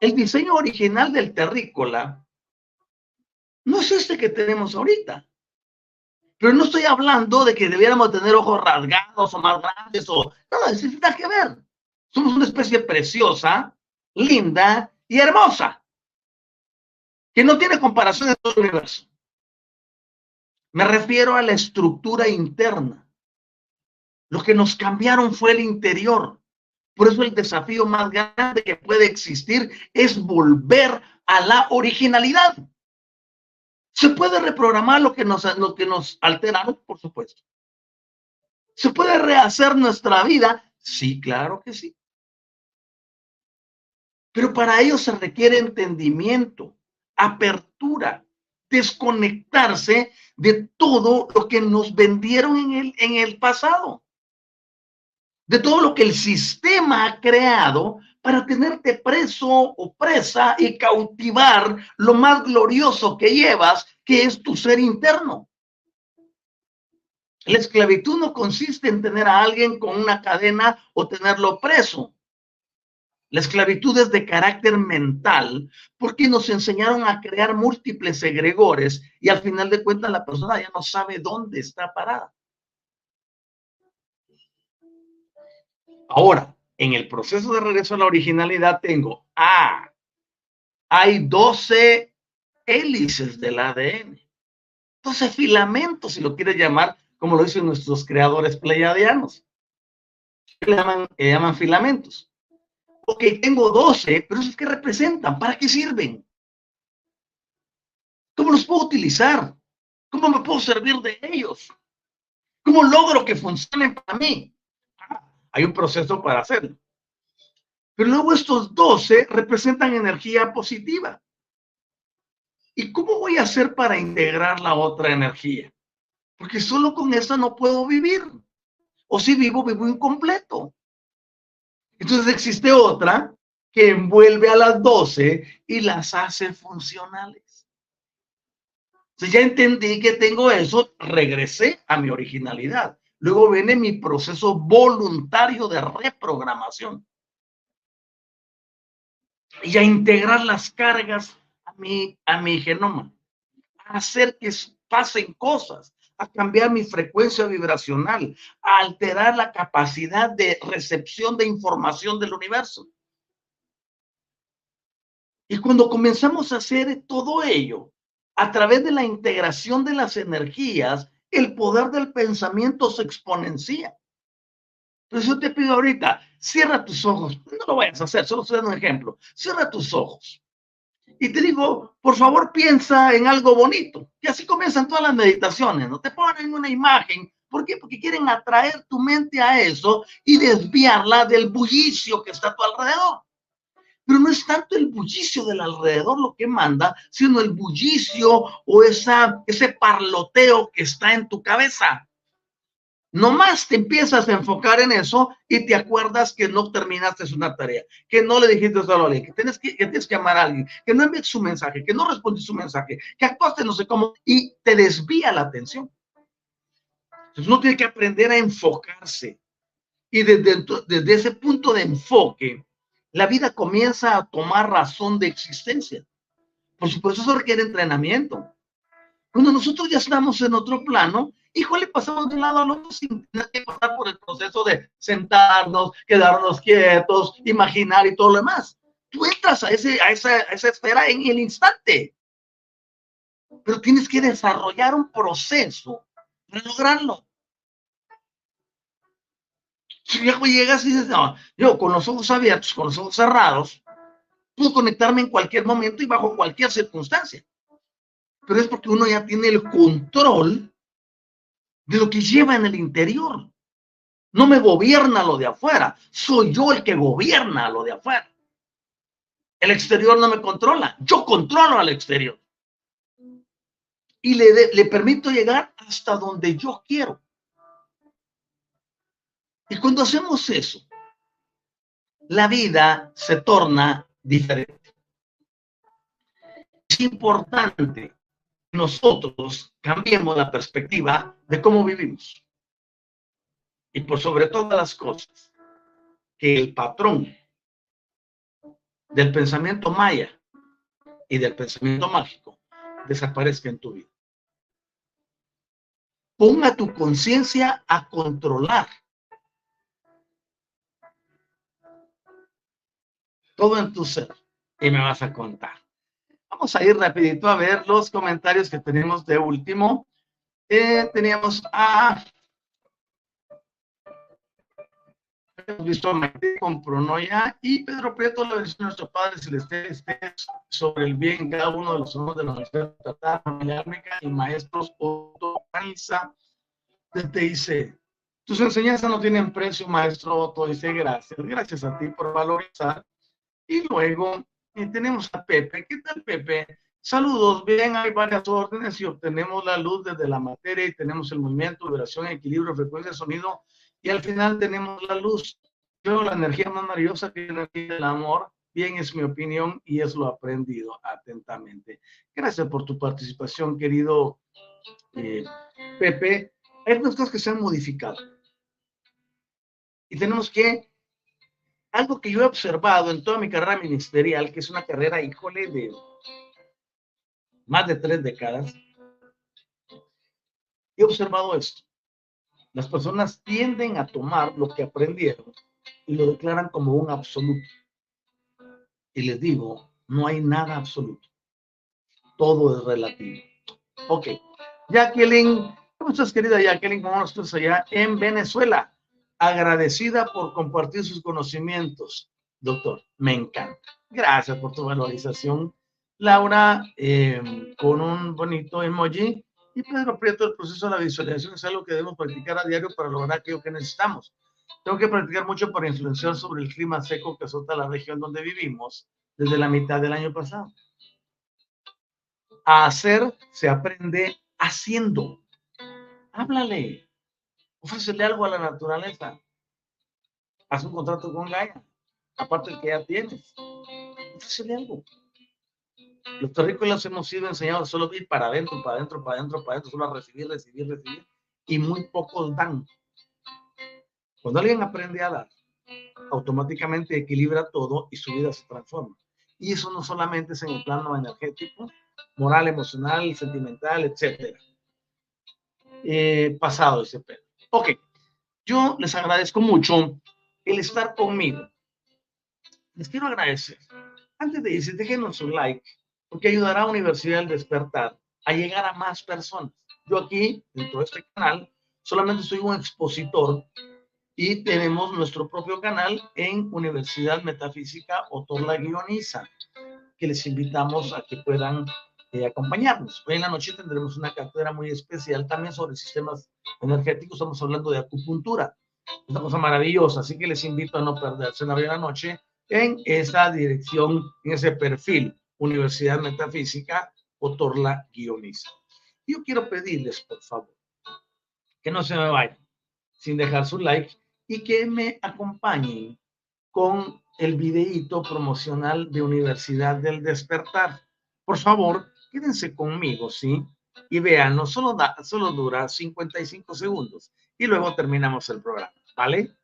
S1: El diseño original del terrícola no es este que tenemos ahorita. Pero no estoy hablando de que debiéramos tener ojos rasgados o más grandes o no, necesita que ver. Somos una especie preciosa, linda y hermosa, que no tiene comparación en todo el universo. Me refiero a la estructura interna. Lo que nos cambiaron fue el interior. Por eso el desafío más grande que puede existir es volver a la originalidad. ¿Se puede reprogramar lo que nos, lo alteraron? Por supuesto. ¿Se puede rehacer nuestra vida? Sí, claro que sí. Pero para ello se requiere entendimiento, apertura, desconectarse de todo lo que nos vendieron en el, en el pasado, de todo lo que el sistema ha creado para tenerte preso o presa y cautivar lo más glorioso que llevas, que es tu ser interno. La esclavitud no consiste en tener a alguien con una cadena o tenerlo preso. La esclavitud es de carácter mental porque nos enseñaron a crear múltiples egregores y al final de cuentas la persona ya no sabe dónde está parada. Ahora, en el proceso de regreso a la originalidad tengo, ah, hay 12 hélices del ADN, 12 filamentos, si lo quieres llamar, como lo dicen nuestros creadores pleiadianos. Le llaman filamentos ok, tengo 12, pero esos que representan, ¿para qué sirven? ¿Cómo los puedo utilizar? ¿Cómo me puedo servir de ellos? ¿Cómo logro que funcionen para mí? Ah, hay un proceso para hacerlo. Pero luego estos 12 representan energía positiva. ¿Y cómo voy a hacer para integrar la otra energía? Porque solo con esa no puedo vivir. O si vivo, vivo incompleto. Entonces existe otra que envuelve a las 12 y las hace funcionales. Si ya entendí que tengo eso, regresé a mi originalidad. Luego viene mi proceso voluntario de reprogramación. y a integrar las cargas a mi, a mi genoma, hacer que pasen cosas, a cambiar mi frecuencia vibracional, a alterar la capacidad de recepción de información del universo. Y cuando comenzamos a hacer todo ello, a través de la integración de las energías, el poder del pensamiento se exponencia. Entonces yo te pido ahorita, cierra tus ojos, no lo vayas a hacer, solo estoy dando un ejemplo, cierra tus ojos. Y te digo, por favor piensa en algo bonito. Y así comienzan todas las meditaciones, no te ponen una imagen. ¿Por qué? Porque quieren atraer tu mente a eso y desviarla del bullicio que está a tu alrededor. Pero no es tanto el bullicio del alrededor lo que manda, sino el bullicio o esa, ese parloteo que está en tu cabeza. Nomás te empiezas a enfocar en eso y te acuerdas que no terminaste una tarea, que no le dijiste a alguien, que tienes que, que tienes que amar a alguien, que no envíes su mensaje, que no respondiste su mensaje, que actuaste no sé cómo y te desvía la atención. Entonces uno tiene que aprender a enfocarse. Y desde, desde ese punto de enfoque, la vida comienza a tomar razón de existencia. Por supuesto, eso requiere entrenamiento. Cuando nosotros ya estamos en otro plano, híjole, pasamos de un lado al otro sin tener que pasar por el proceso de sentarnos, quedarnos quietos, imaginar y todo lo demás. Tú entras a, ese, a, esa, a esa esfera en el instante. Pero tienes que desarrollar un proceso para lograrlo. Si viejo llegas y dices, no, yo con los ojos abiertos, con los ojos cerrados, puedo conectarme en cualquier momento y bajo cualquier circunstancia. Pero es porque uno ya tiene el control de lo que lleva en el interior. No me gobierna lo de afuera, soy yo el que gobierna lo de afuera. El exterior no me controla, yo controlo al exterior. Y le, le permito llegar hasta donde yo quiero. Y cuando hacemos eso, la vida se torna diferente. Es importante nosotros cambiemos la perspectiva de cómo vivimos. Y por sobre todas las cosas, que el patrón del pensamiento maya y del pensamiento mágico desaparezca en tu vida. Ponga tu conciencia a controlar todo en tu ser y me vas a contar. Vamos a ir rapidito a ver los comentarios que tenemos de último. Eh, teníamos a... Hemos visto a Maite con Pronoya y Pedro Prieto, versión de nuestro Padre Celeste, esté sobre el bien cada uno de los hombres de la Universidad de Familia y maestros Otto Te dice, tus enseñanzas no tienen precio, maestro Otto. Dice, gracias. Gracias a ti por valorizar y luego eh, tenemos a Pepe. ¿Qué tal, Pepe? Saludos, bien, hay varias órdenes y obtenemos la luz desde la materia y tenemos el movimiento, vibración, equilibrio, frecuencia, sonido y al final tenemos la luz. Yo la energía más maravillosa que la energía del amor, bien es mi opinión y es lo aprendido atentamente. Gracias por tu participación, querido eh, Pepe. Hay algunas cosas que se han modificado y tenemos que algo que yo he observado en toda mi carrera ministerial, que es una carrera, híjole, de más de tres décadas, he observado esto. Las personas tienden a tomar lo que aprendieron y lo declaran como un absoluto. Y les digo, no hay nada absoluto. Todo es relativo. Ok. Jacqueline, ¿cómo estás, querida Jacqueline? ¿Cómo estás allá en Venezuela? Agradecida por compartir sus conocimientos. Doctor, me encanta. Gracias por tu valorización. Laura, em, con un bonito emoji. Y Pedro Prieto, el proceso de la visualización es algo que debemos practicar a diario para lograr aquello que necesitamos. Tengo que practicar mucho para influenciar sobre el clima seco que azota la región donde vivimos desde la mitad del año pasado. A hacer se aprende haciendo. Háblale, Ofrécele algo a la naturaleza. Haz un contrato con Gaia, aparte del que ya tienes. Ofrécele algo. Los terrícolas hemos sido enseñados solo a ir para adentro, para adentro, para adentro, para adentro, solo a recibir, recibir, recibir. Y muy pocos dan. Cuando alguien aprende a dar, automáticamente equilibra todo y su vida se transforma. Y eso no solamente es en el plano energético, moral, emocional, sentimental, etcétera. Eh, pasado ese pedo. Ok, yo les agradezco mucho el estar conmigo. Les quiero agradecer. Antes de irse, déjenos un like, porque ayudará a Universidad del Despertar a llegar a más personas. Yo aquí, dentro de este canal, solamente soy un expositor y tenemos nuestro propio canal en Universidad Metafísica Otorla Guioniza, que les invitamos a que puedan eh, acompañarnos. Hoy en la noche tendremos una cátedra muy especial también sobre sistemas energéticos. Estamos hablando de acupuntura. Una cosa maravillosa, así que les invito a no perderse la la noche en esa dirección, en ese perfil, Universidad Metafísica Otorla Guioniza. Yo quiero pedirles, por favor, que no se me vayan sin dejar su like y que me acompañen con el videíto promocional de Universidad del Despertar. Por favor, quédense conmigo, ¿sí? Y vean, no solo, da, solo dura 55 segundos y luego terminamos el programa, ¿vale?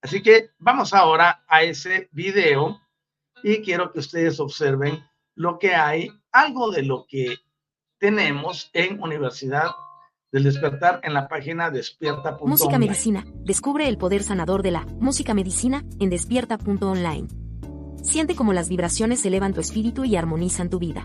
S1: Así que vamos ahora a ese video y quiero que ustedes observen lo que hay, algo de lo que tenemos en Universidad del Despertar en la página despierta.
S2: Música Medicina. Descubre el poder sanador de la música medicina en despierta.online. Siente cómo las vibraciones elevan tu espíritu y armonizan tu vida.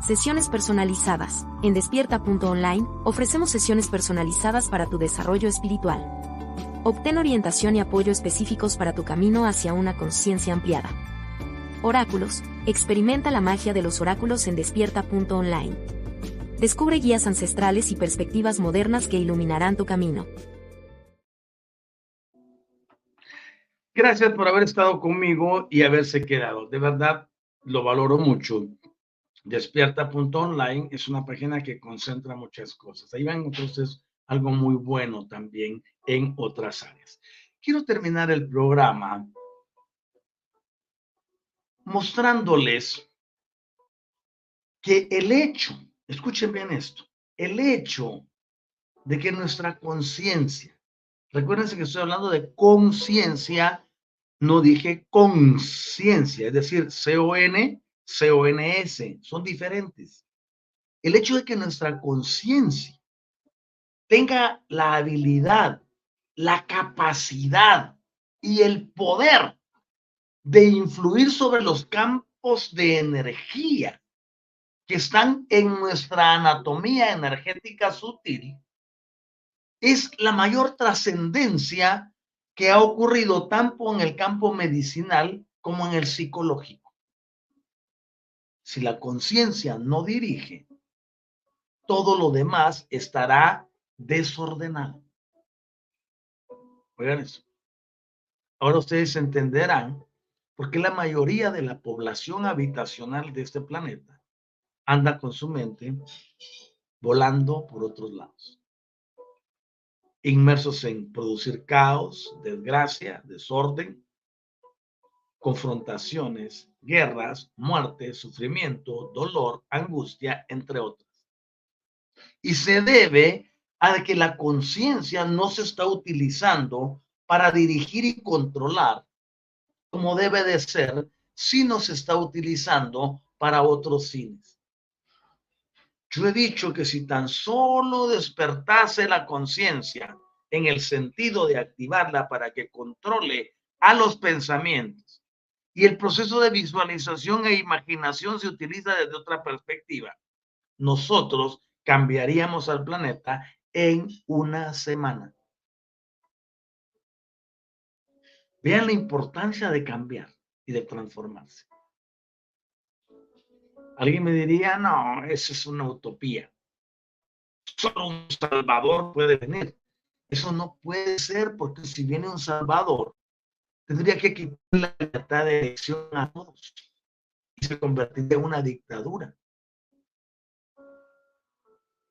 S2: Sesiones personalizadas. En despierta.online, ofrecemos sesiones personalizadas para tu desarrollo espiritual. Obtén orientación y apoyo específicos para tu camino hacia una conciencia ampliada. Oráculos. Experimenta la magia de los oráculos en despierta.online. Descubre guías ancestrales y perspectivas modernas que iluminarán tu camino.
S1: Gracias por haber estado conmigo y haberse quedado. De verdad, lo valoro mucho. Despierta.online es una página que concentra muchas cosas. Ahí van entonces algo muy bueno también en otras áreas. Quiero terminar el programa mostrándoles que el hecho, escuchen bien esto, el hecho de que nuestra conciencia, recuérdense que estoy hablando de conciencia, no dije conciencia, es decir, C-O-N, C-O-N-S, son diferentes. El hecho de que nuestra conciencia tenga la habilidad, la capacidad y el poder de influir sobre los campos de energía que están en nuestra anatomía energética sutil, es la mayor trascendencia que ha ocurrido tanto en el campo medicinal como en el psicológico. Si la conciencia no dirige, todo lo demás estará desordenado. Oigan eso. Ahora ustedes entenderán porque la mayoría de la población habitacional de este planeta anda con su mente volando por otros lados, inmersos en producir caos, desgracia, desorden, confrontaciones, guerras, muerte, sufrimiento, dolor, angustia, entre otras. Y se debe a que la conciencia no se está utilizando para dirigir y controlar como debe de ser si no se está utilizando para otros fines. Yo he dicho que si tan solo despertase la conciencia en el sentido de activarla para que controle a los pensamientos y el proceso de visualización e imaginación se utiliza desde otra perspectiva, nosotros cambiaríamos al planeta en una semana. Vean la importancia de cambiar y de transformarse. Alguien me diría, no, eso es una utopía. Solo un salvador puede venir. Eso no puede ser porque si viene un salvador, tendría que quitar la libertad de elección a todos. y se convertiría en una dictadura.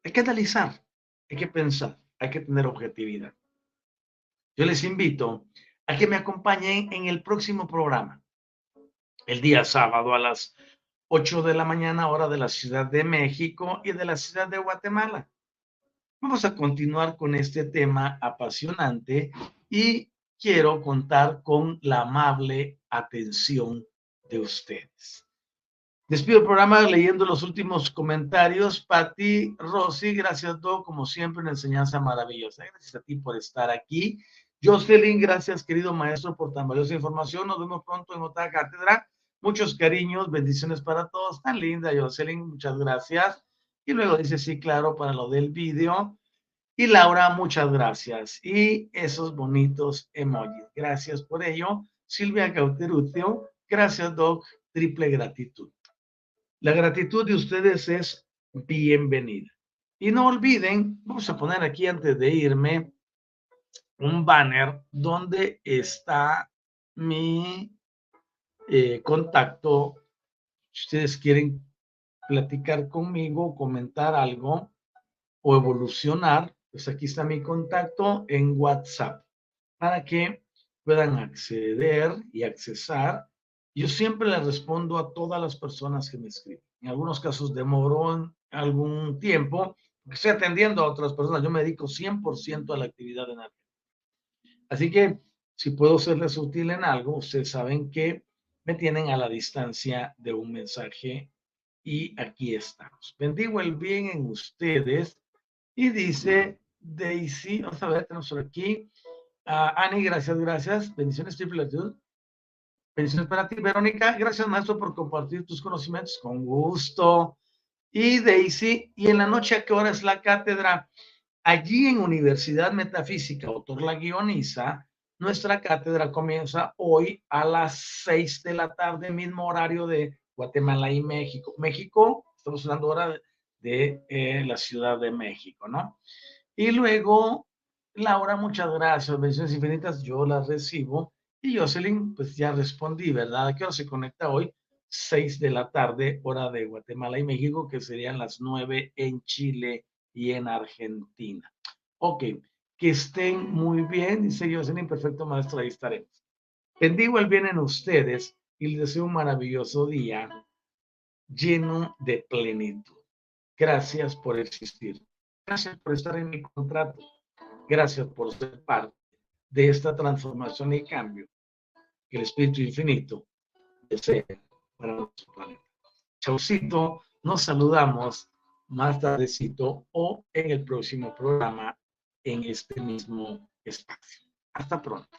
S1: Hay que analizar, hay que pensar, hay que tener objetividad. Yo les invito a que me acompañen en el próximo programa, el día sábado a las 8 de la mañana, hora de la Ciudad de México y de la Ciudad de Guatemala. Vamos a continuar con este tema apasionante y quiero contar con la amable atención de ustedes. Despido el programa leyendo los últimos comentarios. Pati, Rosy, gracias a todos, como siempre, una enseñanza maravillosa. Gracias a ti por estar aquí. Jocelyn, gracias, querido maestro, por tan valiosa información. Nos vemos pronto en otra cátedra. Muchos cariños, bendiciones para todos. Tan linda, Jocelyn, muchas gracias. Y luego dice, sí, claro, para lo del vídeo. Y Laura, muchas gracias. Y esos bonitos emojis. Gracias por ello. Silvia Cauterutio, gracias, Doc. Triple gratitud. La gratitud de ustedes es bienvenida. Y no olviden, vamos a poner aquí antes de irme un banner donde está mi eh, contacto. Si ustedes quieren platicar conmigo, comentar algo o evolucionar, pues aquí está mi contacto en WhatsApp para que puedan acceder y accesar. Yo siempre le respondo a todas las personas que me escriben. En algunos casos demoró algún tiempo, porque estoy atendiendo a otras personas. Yo me dedico 100% a la actividad en Así que si puedo serles útil en algo, ustedes saben que me tienen a la distancia de un mensaje y aquí estamos. Bendigo el bien en ustedes y dice Daisy, vamos a ver, tenemos por aquí. Uh, Ani, gracias, gracias. Bendiciones triple Bendiciones para ti, Verónica. Gracias, maestro, por compartir tus conocimientos. Con gusto. Y Daisy, ¿y en la noche a qué hora es la cátedra? Allí en Universidad Metafísica, autor la guioniza, nuestra cátedra comienza hoy a las seis de la tarde, mismo horario de Guatemala y México. México, estamos hablando ahora de, eh, la Ciudad de México, ¿no? Y luego, Laura, muchas gracias, bendiciones infinitas, yo las recibo. Y Jocelyn, pues ya respondí, ¿verdad? ¿A qué hora se conecta hoy? Seis de la tarde, hora de Guatemala y México, que serían las nueve en Chile y en Argentina. Ok, que estén muy bien, dice yo, un imperfecto maestro, ahí estaremos. Bendigo el bien en ustedes y les deseo un maravilloso día lleno de plenitud. Gracias por existir. Gracias por estar en mi contrato. Gracias por ser parte de esta transformación y cambio que el Espíritu Infinito desea para nuestro planeta. Chaucito, nos saludamos más tardecito o en el próximo programa en este mismo espacio. Hasta pronto.